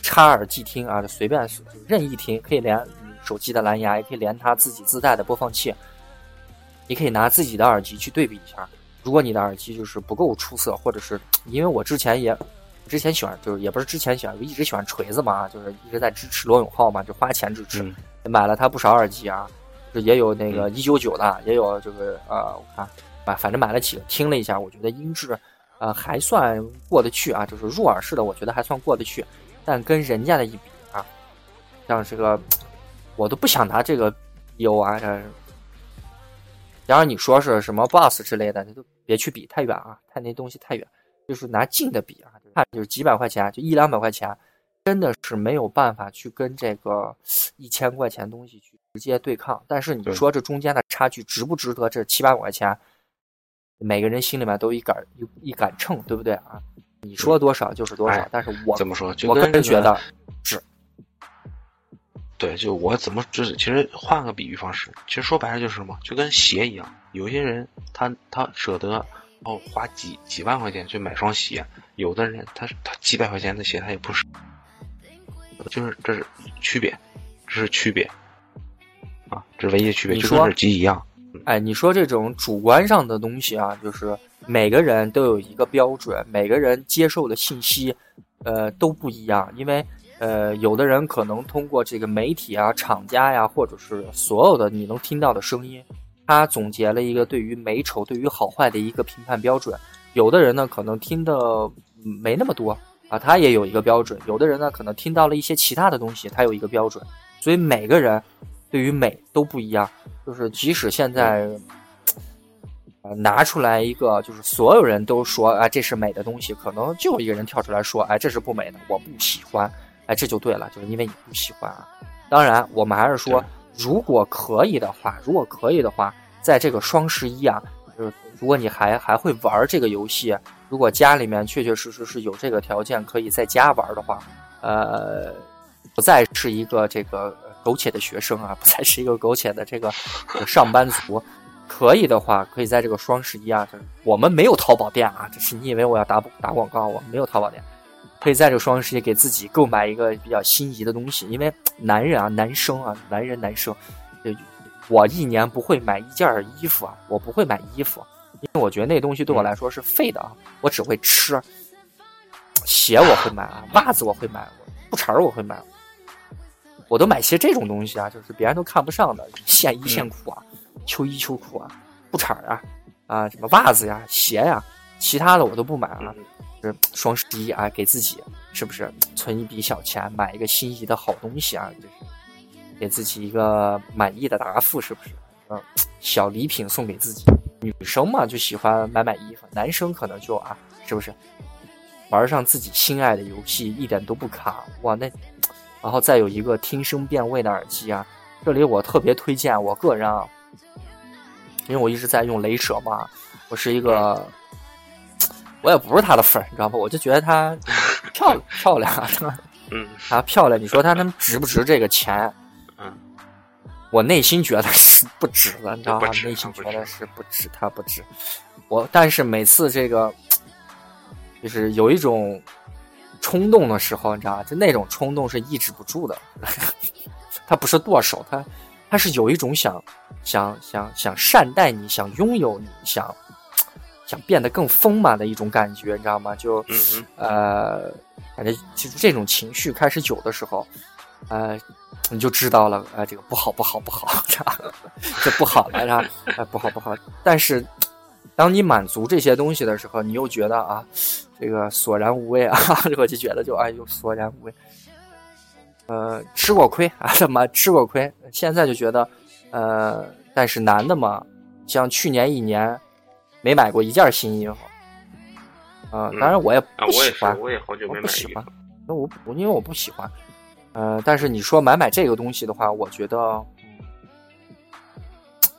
插耳机听啊，就随便就任意听，可以连手机的蓝牙，也可以连它自己自带的播放器。你可以拿自己的耳机去对比一下，如果你的耳机就是不够出色，或者是因为我之前也。之前喜欢就是也不是之前喜欢，我一直喜欢锤子嘛，就是一直在支持罗永浩嘛，就花钱支持，买了他不少耳机啊，就也有那个一九九的，也有这个呃，我看买反正买了几个，听了一下，我觉得音质呃还算过得去啊，就是入耳式的，我觉得还算过得去，但跟人家的一比啊，像这个我都不想拿这个 U 啊，然后你说是什么 Boss 之类的，你都别去比，太远啊，太那东西太远，就是拿近的比啊。看就是几百块钱，就一两百块钱，真的是没有办法去跟这个一千块钱东西去直接对抗。但是你说这中间的差距值不值得这七八百块钱？每个人心里面都有一杆一一杆秤，对不对啊？你说多少就是多少。但是我怎么说？我个人觉得是。对，就我怎么就是其实换个比喻方式，其实说白了就是什么？就跟鞋一样，有些人他他舍得哦花几几万块钱去买双鞋。有的人，他他几百块钱的鞋，他也不舍，就是这是区别，这是区别，啊，这是唯一的区别，就跟耳机一样。哎，你说这种主观上的东西啊，就是每个人都有一个标准，每个人接受的信息，呃，都不一样。因为，呃，有的人可能通过这个媒体啊、厂家呀，或者是所有的你能听到的声音，他总结了一个对于美丑、对于好坏的一个评判标准。有的人呢，可能听的。没那么多啊，他也有一个标准。有的人呢，可能听到了一些其他的东西，他有一个标准。所以每个人对于美都不一样。就是即使现在，呃，拿出来一个，就是所有人都说啊，这是美的东西，可能就一个人跳出来说，哎，这是不美的，我不喜欢。哎，这就对了，就是因为你不喜欢啊。当然，我们还是说，如果可以的话，如果可以的话，在这个双十一啊，就是如果你还还会玩这个游戏。如果家里面确确实实是有这个条件，可以在家玩的话，呃，不再是一个这个苟且的学生啊，不再是一个苟且的这个上班族，可以的话，可以在这个双十一啊，我们没有淘宝店啊，这是你以为我要打打广告，我们没有淘宝店，可以在这个双十一给自己购买一个比较心仪的东西，因为男人啊，男生啊，男人男生，我一年不会买一件衣服啊，我不会买衣服。因为我觉得那东西对我来说是废的啊，我只会吃。鞋我会买啊，袜子我会买，裤衩我会买，我都买些这种东西啊，就是别人都看不上的线衣线裤啊，秋衣秋裤啊，裤衩啊，啊什么袜子呀、鞋呀，其他的我都不买啊。是双十一啊，给自己是不是存一笔小钱，买一个心仪的好东西啊？就是给自己一个满意的答复，是不是？嗯，小礼品送给自己。女生嘛就喜欢买买衣服，男生可能就啊，是不是玩上自己心爱的游戏一点都不卡哇？那然后再有一个听声辨位的耳机啊，这里我特别推荐我个人啊，因为我一直在用雷蛇嘛，我是一个，我也不是他的粉，你知道吧？我就觉得他漂亮 漂亮啊，嗯，他漂亮，你说他能值不值这个钱？嗯我内心觉得是不值的，你知道吗？内心觉得是不值，他不值。我但是每次这个，就是有一种冲动的时候，你知道吧？就那种冲动是抑制不住的，他不是剁手，他他是有一种想想想想善待你，想拥有你，想想变得更丰满的一种感觉，你知道吗？就呃，感觉就是这种情绪开始有的时候，呃，你就知道了，呃，这个不好，不好，不好，这这不好了，是吧？不好，不好。但是。当你满足这些东西的时候，你又觉得啊，这个索然无味啊，我就觉得就哎呦索然无味。呃，吃过亏啊，怎么吃过亏？现在就觉得，呃，但是男的嘛，像去年一年没买过一件新衣服。啊，当然我也不喜欢，我也好久没不喜欢。那我我因为我不喜欢。呃，但是你说买买这个东西的话，我觉得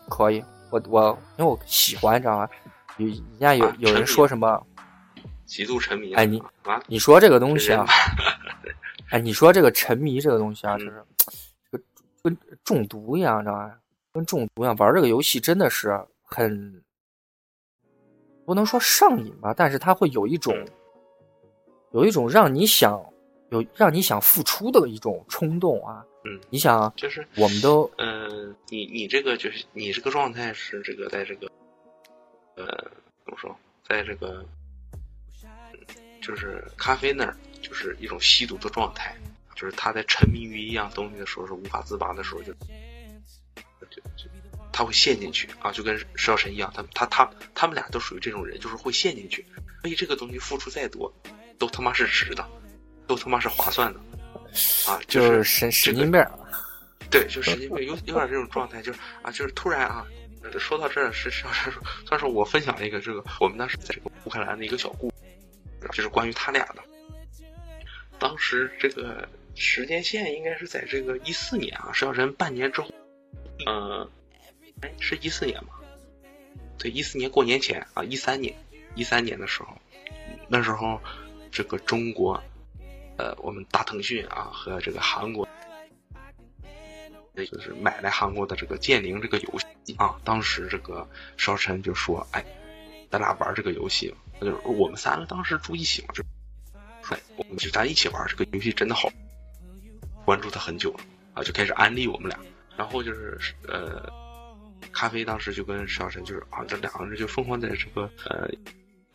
可以。我我因为我喜欢，知道吗？有人家有有人说什么极度沉迷？哎，你你说这个东西啊？哎，你说这个沉迷这个东西啊，就是跟跟中毒一样，知道吧？跟中毒一样，玩这个游戏真的是很不能说上瘾吧，但是它会有一种有一种让你想有让你想付出的一种冲动啊。嗯，你想，就是我们都，嗯，你你这个就是你这个状态是这个在这个，呃，怎么说，在这个，就是咖啡那儿，就是一种吸毒的状态，就是他在沉迷于一样东西的时候是无法自拔的时候，就，他会陷进去啊，就跟石小晨一样，他他他他们俩都属于这种人，就是会陷进去，所以这个东西付出再多，都他妈是值的，都他妈是划算的。啊，就是神神经病，对，就神经病，有有点这种状态，就是啊，就是突然啊，说到这儿是是是说，算是我分享一个这个我们当时在这个乌克兰的一个小故，就是关于他俩的。当时这个时间线应该是在这个一四年啊，石小晨半年之后，嗯，哎，是一四年吗？对，一四年过年前啊，一三年，一三年的时候，那时候这个中国。呃，我们大腾讯啊和这个韩国，那就是买来韩国的这个剑灵这个游戏啊。当时这个少晨就说：“哎，咱俩玩这个游戏，那就是我们三个当时住一起嘛，就，哎，我们就咱一起玩这个游戏，真的好。”关注他很久了啊，就开始安利我们俩。然后就是呃，咖啡当时就跟石小晨就是啊，这两个人就疯狂在这个呃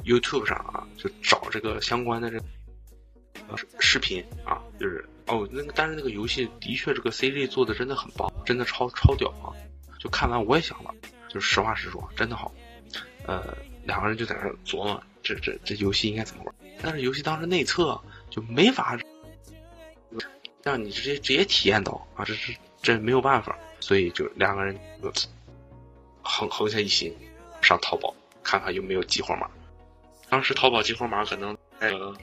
YouTube 上啊，就找这个相关的这。视频啊，就是哦，那个但是那个游戏的确这个 CG 做的真的很棒，真的超超屌啊！就看完我也想了，就是实话实说，真的好。呃，两个人就在那琢磨，这这这游戏应该怎么玩？但是游戏当时内测就没法让你直接直接体验到啊，这是这没有办法，所以就两个人就横横下一心上淘宝看看有没有激活码。当时淘宝激活码可能呃。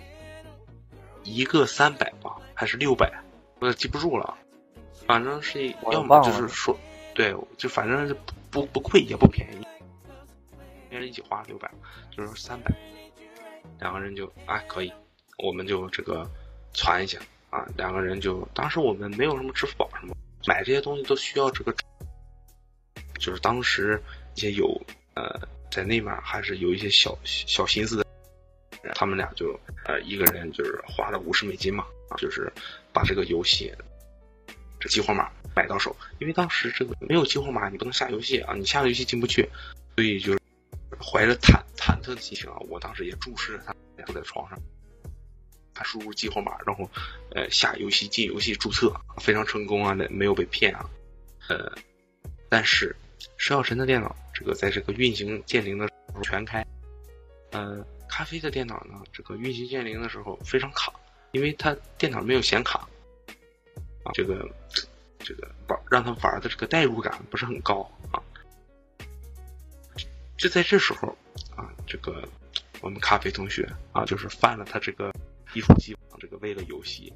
一个三百吧，还是六百？我也记不住了。反正是要么就是说，对，就反正是不不贵也不便宜。两人一起花六百，就是三百。两个人就啊可以，我们就这个传一下啊。两个人就当时我们没有什么支付宝什么，买这些东西都需要这个，就是当时一些有呃在那面还是有一些小小心思的。他们俩就呃一个人就是花了五十美金嘛，就是把这个游戏这激活码买到手。因为当时这个没有激活码，你不能下游戏啊，你下了游戏进不去，所以就怀着忐忐忑的心情啊，我当时也注视着他坐在床上，他输入激活码，然后呃下游戏进游戏注册非常成功啊，那没有被骗啊。呃，但是石小晨的电脑这个在这个运行剑灵的时候全开，嗯。咖啡的电脑呢，这个运行剑灵的时候非常卡，因为他电脑没有显卡，啊，这个这个玩让他玩的这个代入感不是很高啊。就在这时候啊，这个我们咖啡同学啊，就是犯了他这个一触即发，这个为了游戏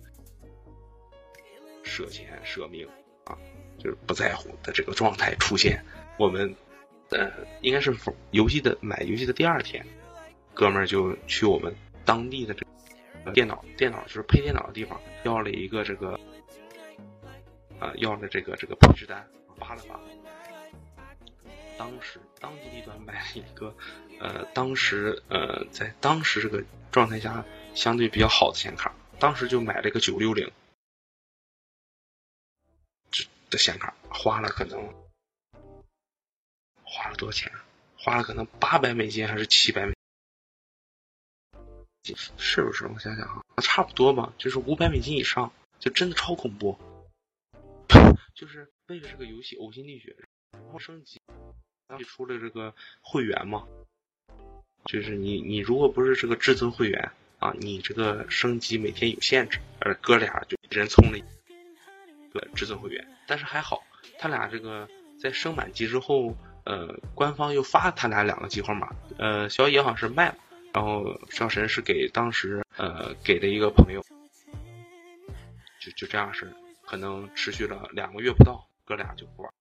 舍钱舍命啊，就是不在乎的这个状态出现。我们呃，应该是游戏的买游戏的第二天。哥们儿就去我们当地的这个电脑电脑就是配电脑的地方，要了一个这个，呃，要了这个这个配置单，扒了扒。当时当机立断买了一个，呃，当时呃，在当时这个状态下相对比较好的显卡，当时就买了一个九六零的显卡，花了可能花了多少钱？花了可能八百美金还是七百美？是不是？我想想啊，差不多吧，就是五百美金以上，就真的超恐怖。就是为了这个游戏《呕心沥血》，然后升级，当时出了这个会员嘛，就是你你如果不是这个至尊会员啊，你这个升级每天有限制，而，哥俩就一人充了一个至尊会员，但是还好，他俩这个在升满级之后，呃，官方又发他俩两个激活码，呃，小野好像是卖了。然后上神是给当时呃给的一个朋友，就就这样是可能持续了两个月不到，哥俩就不玩，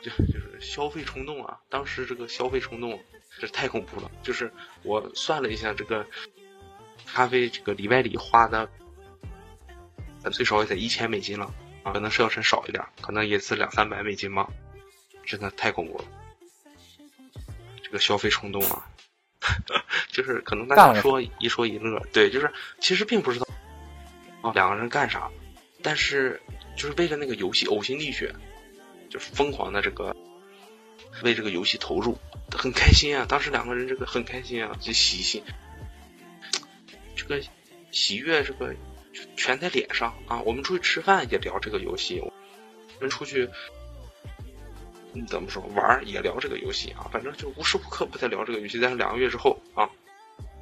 就就是消费冲动啊！当时这个消费冲动这太恐怖了，就是我算了一下这个咖啡这个里外里花的，最少也得一千美金了啊，可能是要神少一点，可能一次两三百美金吧，真的太恐怖了，这个消费冲动啊！就是可能大家说一说一乐，对，就是其实并不知道啊两个人干啥，但是就是为了那个游戏呕心沥血，就是疯狂的这个为这个游戏投入，很开心啊！当时两个人这个很开心啊，就喜心，这个喜悦这个全在脸上啊！我们出去吃饭也聊这个游戏，我们出去。怎么说玩也聊这个游戏啊，反正就无时无刻不在聊这个游戏。但是两个月之后啊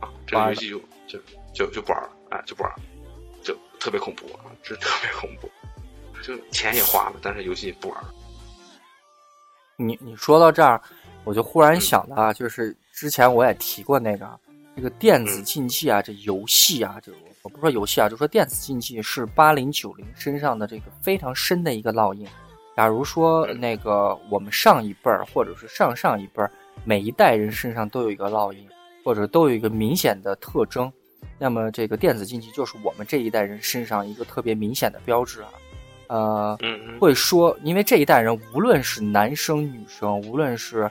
啊，这个游戏就就就就不玩了，哎，就不玩了，就特别恐怖啊，这特别恐怖。就钱也花了，但是游戏不玩了。你你说到这儿，我就忽然想到，就是之前我也提过那个这个电子竞技啊，这游戏啊，就我不说游戏啊，就说电子竞技是八零九零身上的这个非常深的一个烙印。假如说那个我们上一辈儿，或者是上上一辈儿，每一代人身上都有一个烙印，或者都有一个明显的特征，那么这个电子竞技就是我们这一代人身上一个特别明显的标志啊。呃，会说，因为这一代人无论是男生女生，无论是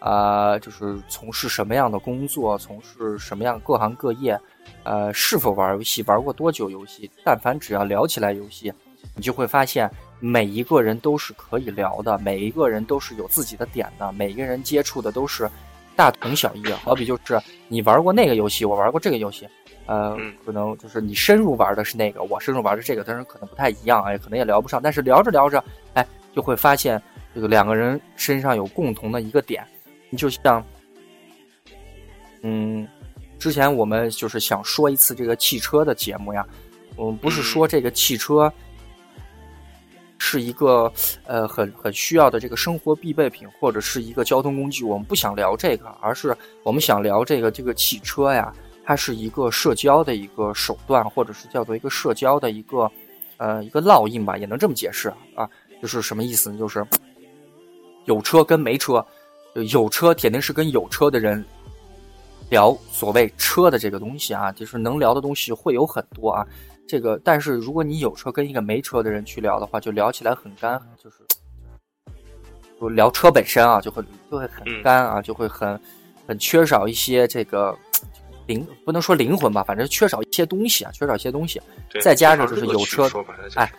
啊，就是从事什么样的工作，从事什么样各行各业，呃，是否玩游戏，玩过多久游戏，但凡只要聊起来游戏，你就会发现。每一个人都是可以聊的，每一个人都是有自己的点的，每一个人接触的都是大同小异。好比就是你玩过那个游戏，我玩过这个游戏，呃，可能就是你深入玩的是那个，我深入玩的这个，但是可能不太一样，哎，可能也聊不上。但是聊着聊着，哎，就会发现这个两个人身上有共同的一个点。你就像，嗯，之前我们就是想说一次这个汽车的节目呀，我们不是说这个汽车。是一个呃很很需要的这个生活必备品，或者是一个交通工具。我们不想聊这个，而是我们想聊这个这个汽车呀，它是一个社交的一个手段，或者是叫做一个社交的一个呃一个烙印吧，也能这么解释啊。就是什么意思呢？就是有车跟没车，有车铁定是跟有车的人聊所谓车的这个东西啊，就是能聊的东西会有很多啊。这个，但是如果你有车跟一个没车的人去聊的话，就聊起来很干，就是就聊车本身啊，就会就会很干啊，就会很很缺少一些这个灵，不能说灵魂吧，反正缺少一些东西啊，缺少一些东西。再加上就是有车，哎，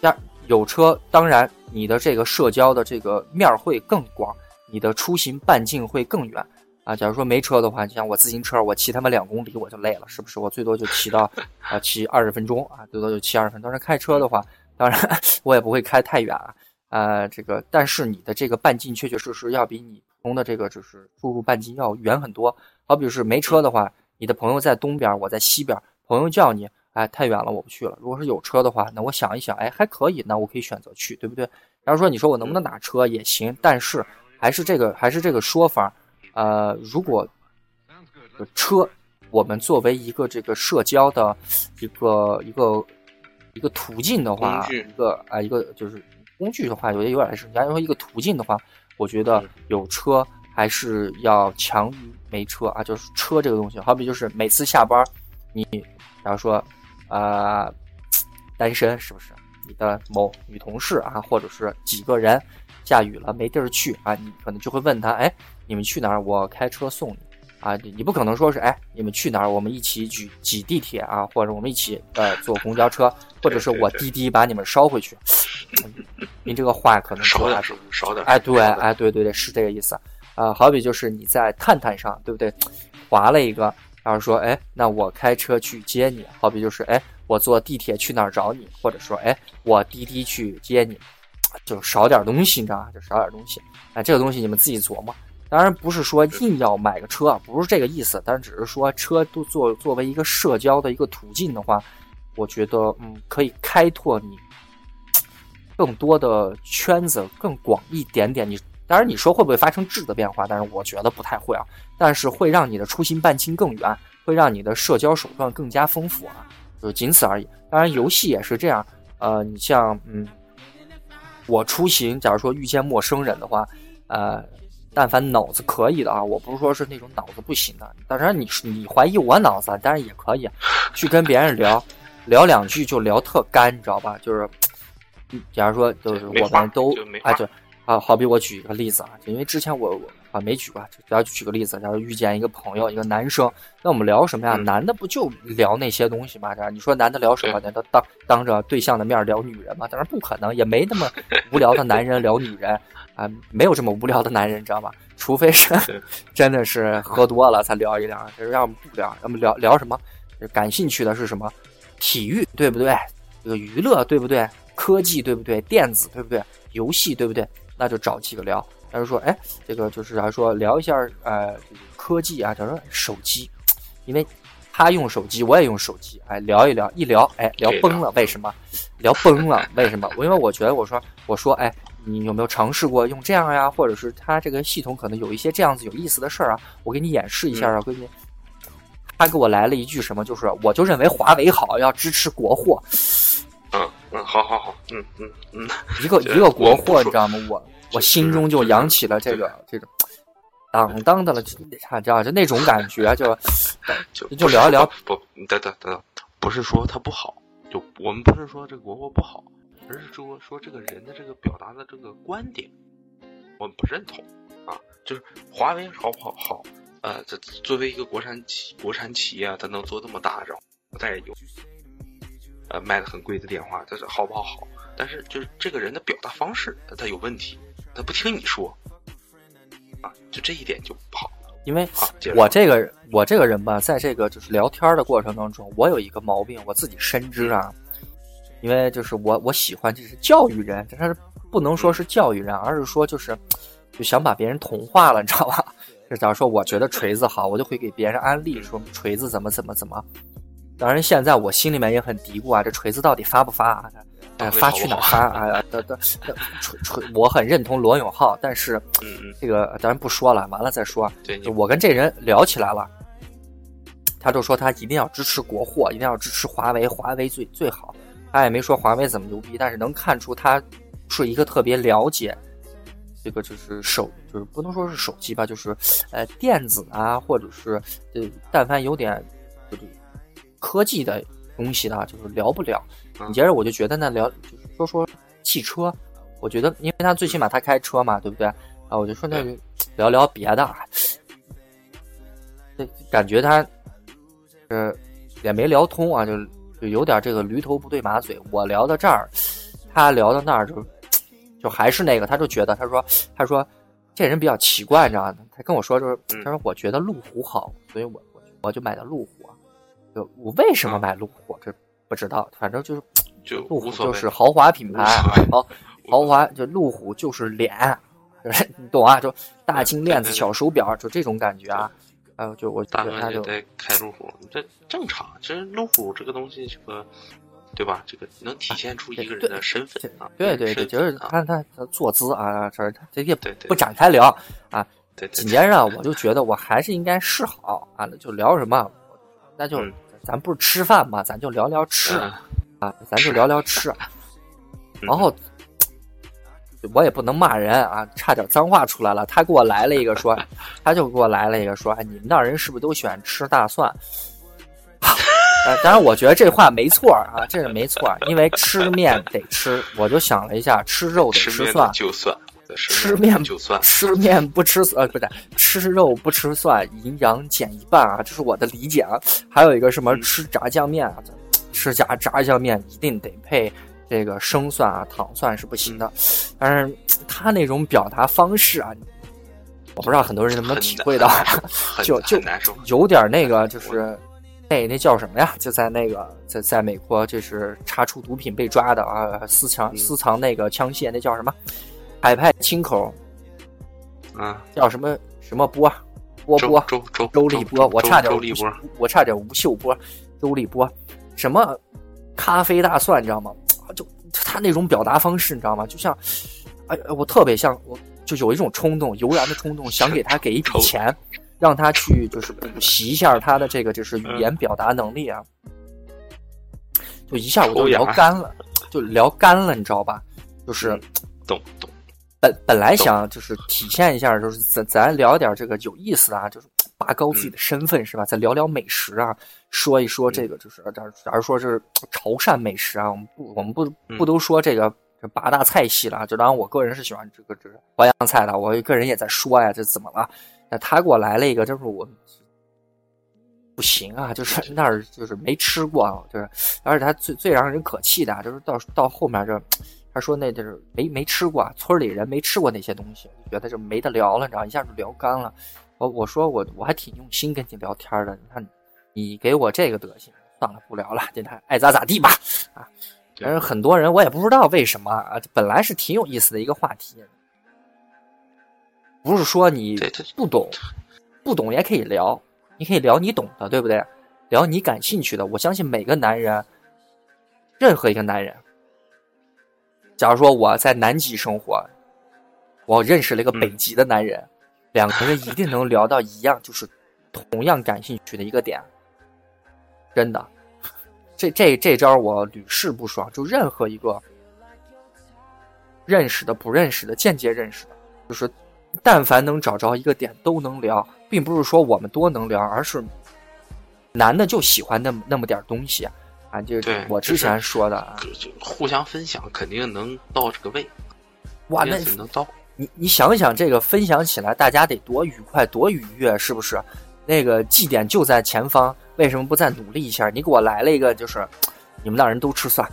加有车，当然你的这个社交的这个面会更广，你的出行半径会更远。啊，假如说没车的话，就像我自行车，我骑他妈两公里我就累了，是不是？我最多就骑到 啊，骑二十分钟啊，最多就骑二十分钟。但是开车的话，当然 我也不会开太远啊。呃，这个，但是你的这个半径确确实实要比你普通的这个就是出入半径要远很多。好比是没车的话，你的朋友在东边，我在西边，朋友叫你，哎，太远了，我不去了。如果是有车的话，那我想一想，哎，还可以，那我可以选择去，对不对？假如说你说我能不能打车也行，但是还是这个还是这个说法。呃，如果车，我们作为一个这个社交的一个一个一个途径的话，一个啊一个就是工具的话，有些有点是，假如说一个途径的话，我觉得有车还是要强于没车啊。就是车这个东西，好比就是每次下班，你假如说啊单身是不是？你的某女同事啊，或者是几个人。下雨了，没地儿去啊！你可能就会问他：“哎，你们去哪儿？我开车送你。”啊，你你不可能说是哎，你们去哪儿，我们一起挤挤地铁啊，或者我们一起呃坐公交车，或者是我滴滴把你们捎回去。您这个话可能少点，少点。哎，对，哎，对对对，是这个意思。啊，好比就是你在探探上，对不对？划了一个，然后说，哎，那我开车去接你。好比就是，哎，我坐地铁去哪儿找你，或者说，哎，我滴滴去接你，就少点东西，你知道吧？就少点东西。哎，这个东西你们自己琢磨。当然不是说硬要买个车，不是这个意思。但是只是说车都作作为一个社交的一个途径的话，我觉得，嗯，可以开拓你更多的圈子，更广一点点。你。当然，你说会不会发生质的变化？但是我觉得不太会啊。但是会让你的出行半径更远，会让你的社交手段更加丰富啊，就仅此而已。当然，游戏也是这样。呃，你像，嗯，我出行，假如说遇见陌生人的话，呃，但凡脑子可以的啊，我不是说是那种脑子不行的。当然，你你怀疑我脑子，当然也可以去跟别人聊 聊两句就聊特干，你知道吧？就是，假如说就是我们都哎对。啊，好比我举一个例子啊，就因为之前我我啊没举过，就主要举个例子，假如遇见一个朋友，一个男生，那我们聊什么呀？男的不就聊那些东西吗？这样你说男的聊什么？难道当当着对象的面聊女人吗？当然不可能，也没那么无聊的男人聊女人啊，没有这么无聊的男人，你知道吗？除非是 真的是喝多了才聊一聊，就是要么不聊，要么聊聊什么？感兴趣的是什么？体育对不对？这个娱乐对不对？科技对不对？电子对不对？游戏对不对？那就找几个聊，他就说，哎，这个就是，还说聊一下，呃，科技啊，他说手机，因为他用手机，我也用手机，哎，聊一聊，一聊，哎，聊崩了，为什么？聊崩了，为什么？我因为我觉得，我说，我说，哎，你有没有尝试过用这样呀？或者是它这个系统可能有一些这样子有意思的事儿啊？我给你演示一下啊，闺女。他给我来了一句什么？就是我就认为华为好，要支持国货。嗯嗯，好好好，嗯嗯嗯，一个一个国货，你知道吗？我我心中就扬起了这个这种当当的了，知道就那种感觉，就 就就聊一聊。不，等等等等，不是说它不好，就我们不是说这个国货不好，而是说说这个人的这个表达的这个观点，我们不认同啊。就是华为好不好？好，呃，这作为一个国产企国产企业，它能做这么大，然后再有。呃，卖的很贵的电话，它是好不好？好，但是就是这个人的表达方式，他有问题，他不听你说，啊，就这一点就不好。因为我这个我这个人吧，在这个就是聊天的过程当中，我有一个毛病，我自己深知啊。因为就是我我喜欢就是教育人，但是不能说是教育人，而是说就是就想把别人同化了，你知道吧？就假如说我觉得锤子好，我就会给别人安利说锤子怎么怎么怎么。当然，现在我心里面也很嘀咕啊，这锤子到底发不发啊？哎，发去哪发啊？的的锤锤，我很认同罗永浩，但是这个当然不说了，完了再说。就我跟这人聊起来了，他就说他一定要支持国货，一定要支持华为，华为最最好。他也没说华为怎么牛逼，但是能看出他是一个特别了解这个就是手，就是不能说是手机吧，就是呃电子啊，或者是呃但凡有点就是。科技的东西呢，就是聊不了。紧接着我就觉得呢，聊就是说说汽车，我觉得因为他最起码他开车嘛，对不对？啊，我就说那就聊聊别的。这感觉他呃也没聊通啊，就就有点这个驴头不对马嘴。我聊到这儿，他聊到那儿，就就还是那个，他就觉得他说他说这人比较奇怪，你知道吗？他跟我说就是他说我觉得路虎好，所以我我我就买的路虎。就我为什么买路虎？这不知道，反正就是就路虎就是豪华品牌，豪豪华就路虎就是脸，你懂啊？就大金链子、小手表，就这种感觉啊。呃，就我大概就得开路虎，这正常。其实路虎这个东西，这个对吧？这个能体现出一个人的身份啊。对对对，就是看他他坐姿啊，这这也不展开聊啊。紧接着我就觉得我还是应该示好啊，就聊什么。那就咱不是吃饭嘛，咱就聊聊吃啊，咱就聊聊吃。然后我也不能骂人啊，差点脏话出来了。他给我来了一个说，他就给我来了一个说，哎，你们那人是不是都喜欢吃大蒜？当然，我觉得这话没错啊，这个没错，因为吃面得吃。我就想了一下，吃肉得吃蒜，就蒜。吃面吃面不吃呃不对，吃肉不吃蒜，营养减一半啊，这是我的理解啊。还有一个什么吃炸酱面啊，吃炸炸酱面一定得配这个生蒜啊，糖蒜是不行的。但是他那种表达方式啊，我不知道很多人能不能体会到，就就有点那个就是。那那叫什么呀？就在那个在在美国，就是查出毒品被抓的啊，私藏私藏那个枪械，那叫什么？海派清口，啊，叫什么什么波？波波周周周立波，我差点周立波，我差点吴秀波，周立波，什么咖啡大蒜，你知道吗？就他那种表达方式，你知道吗？就像，哎，我特别像，我就有一种冲动，油然的冲动，想给他给一笔钱。让他去就是补习一下他的这个就是语言表达能力啊，就一下我都聊干了，就聊干了，你知道吧？就是懂懂。本本来想就是体现一下，就是咱咱聊点这个有意思的啊，就是拔高自己的身份是吧？再聊聊美食啊，说一说这个就是假假如说是潮汕美食啊，我们不我们不不都说这个这八大菜系了？就当然我个人是喜欢这个这个淮扬菜的，我个人也在说呀，这怎么了？那他给我来了一个，就是我不行啊，就是 那儿就是没吃过，就是而且他最最让人可气的，就是到到后面这，他说那就是没没吃过，村里人没吃过那些东西，觉得就没得聊了，你知道，一下就聊干了。我我说我我还挺用心跟你聊天的，你看你给我这个德行，算了不聊了，今天爱咋咋地吧啊。但是很多人我也不知道为什么啊，本来是挺有意思的一个话题。不是说你不懂，不懂也可以聊，你可以聊你懂的，对不对？聊你感兴趣的。我相信每个男人，任何一个男人，假如说我在南极生活，我认识了一个北极的男人，两个人一定能聊到一样，就是同样感兴趣的一个点。真的，这这这招我屡试不爽。就任何一个认识的、不认识的、间接认识的，就是。但凡能找着一个点都能聊，并不是说我们多能聊，而是男的就喜欢那么那么点东西啊！就我之前说的啊，就互相分享，肯定能到这个位。哇，那能到你你想想，这个分享起来，大家得多愉快多愉悦，是不是？那个绩点就在前方，为什么不再努力一下？你给我来了一个，就是你们那人都吃蒜。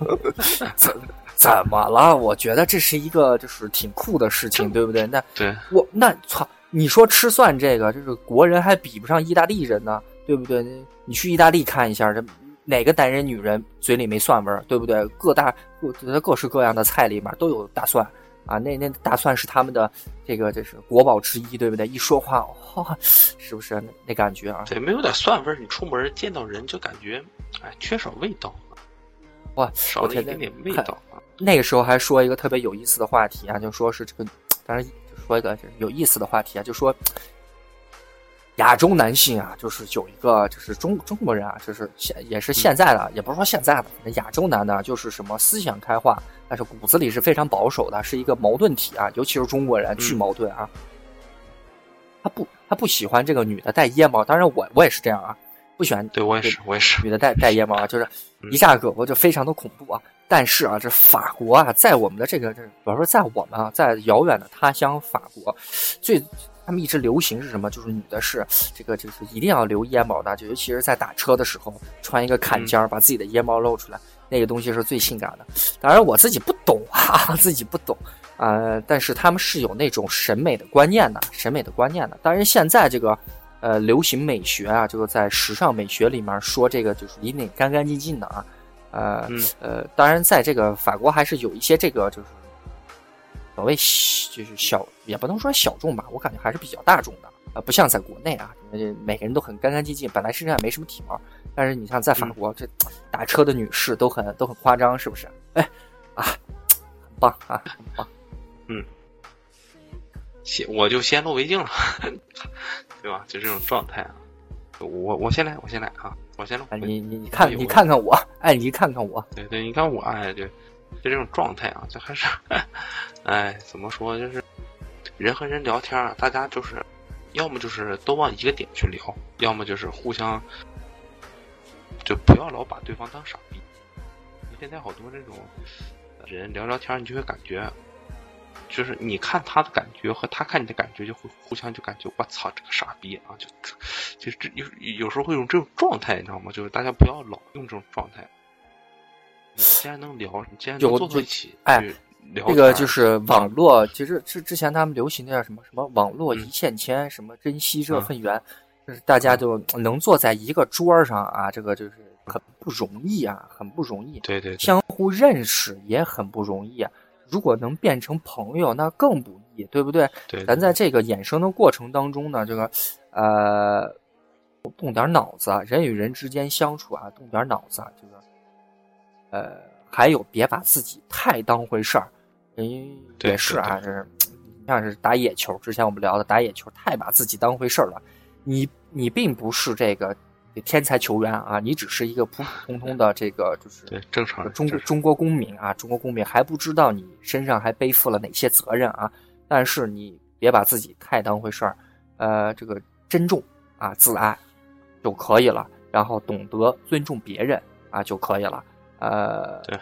怎怎么了？我觉得这是一个就是挺酷的事情，对不对？那对我那操，你说吃蒜这个，就是国人还比不上意大利人呢，对不对？你去意大利看一下，这哪个男人女人嘴里没蒜味儿，对不对？各大各各式各样的菜里面都有大蒜啊，那那大蒜是他们的这个这是国宝之一，对不对？一说话，哇，是不是那感觉啊？对，没有点蒜味儿，你出门见到人就感觉哎缺少味道，哇，少了一点点味道。那个时候还说一个特别有意思的话题啊，就说是这个，当然说一个有意思的话题啊，就说亚洲男性啊，就是有一个就是中中国人啊，就是现也是现在的，也不是说现在的，亚洲男的，就是什么思想开化，但是骨子里是非常保守的，是一个矛盾体啊，尤其是中国人巨矛盾啊，他不他不喜欢这个女的戴腋帽，当然我我也是这样啊，不喜欢，对我也是我也是。女的戴戴腋帽啊，就是一下胳膊就非常的恐怖啊。但是啊，这法国啊，在我们的这个这，比方说在我们啊，在遥远的他乡法国，最他们一直流行是什么？就是女的是 这个就是一定要留腋毛的，就尤其是在打车的时候，穿一个坎肩儿，把自己的腋毛露出来，那个东西是最性感的。当然我自己不懂啊，自己不懂啊，但是他们是有那种审美的观念的，审美的观念的。当然现在这个呃流行美学啊，就是在时尚美学里面说这个就是一定干干净净的啊。呃呃，当然，在这个法国还是有一些这个就是所谓就是小，也不能说小众吧，我感觉还是比较大众的啊，不像在国内啊，每个人都很干干净净，本来身上也没什么体毛，但是你像在法国，这打车的女士都很都很夸张，是不是？哎啊，很棒啊，很棒，嗯，先我就先露为敬了，对吧？就这种状态啊。我我先来，我先来啊！我先来。你你你看你看看我，哎，你看看我。对对，你看我，哎，对，就这种状态啊，就还是，哎，怎么说？就是人和人聊天啊，大家就是要么就是都往一个点去聊，要么就是互相就不要老把对方当傻逼。现在好多这种人聊聊天，你就会感觉就是你看他的感觉和他看你的感觉就会互相就感觉我操这个傻逼啊，就就这有有时候会用这种状态，你知道吗？就是大家不要老用这种状态。你既然能聊，你既然能坐在一起，哎，聊这个就是网络，其实之之前他们流行的叫什么什么网络一线牵，什么珍惜这份缘，就是大家就能坐在一个桌上啊，这个就是很不容易啊，很不容易。对对，相互认识也很不容易啊。如果能变成朋友，那更不易，对不对？对。咱在这个衍生的过程当中呢，这个呃，动点脑子，人与人之间相处啊，动点脑子，这个呃，还有别把自己太当回事儿。也是啊，这是像是打野球，之前我们聊的打野球，太把自己当回事儿了。你你并不是这个。天才球员啊，你只是一个普普通通的这个，就是对正常中中国公民啊，中国公民还不知道你身上还背负了哪些责任啊。但是你别把自己太当回事儿，呃，这个珍重啊，自爱就可以了，然后懂得尊重别人啊就可以了。呃，对，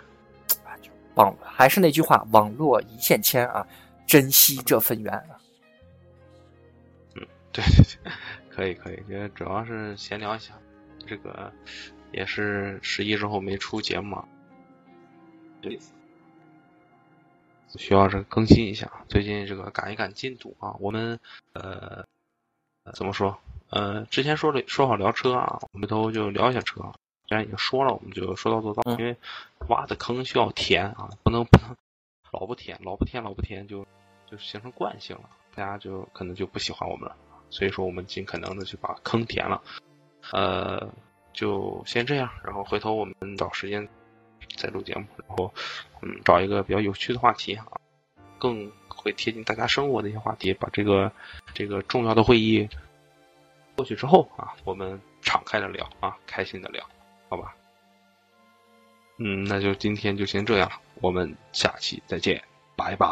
网还是那句话，网络一线牵啊，珍惜这份缘啊。嗯，对对对。可以可以，也主要是闲聊一下，这个也是十一之后没出节目，对，需要这个更新一下。最近这个赶一赶进度啊，我们呃怎么说？呃，之前说了说好聊车啊，我们都就聊一下车。既然已经说了，我们就说到做到，因为挖的坑需要填啊，不能不能老不填，老不填老不填就就形成惯性了，大家就可能就不喜欢我们了。所以说，我们尽可能的去把坑填了，呃，就先这样，然后回头我们找时间再录节目，然后嗯，找一个比较有趣的话题啊，更会贴近大家生活的一些话题，把这个这个重要的会议过去之后啊，我们敞开的聊啊，开心的聊，好吧？嗯，那就今天就先这样，我们下期再见，拜拜。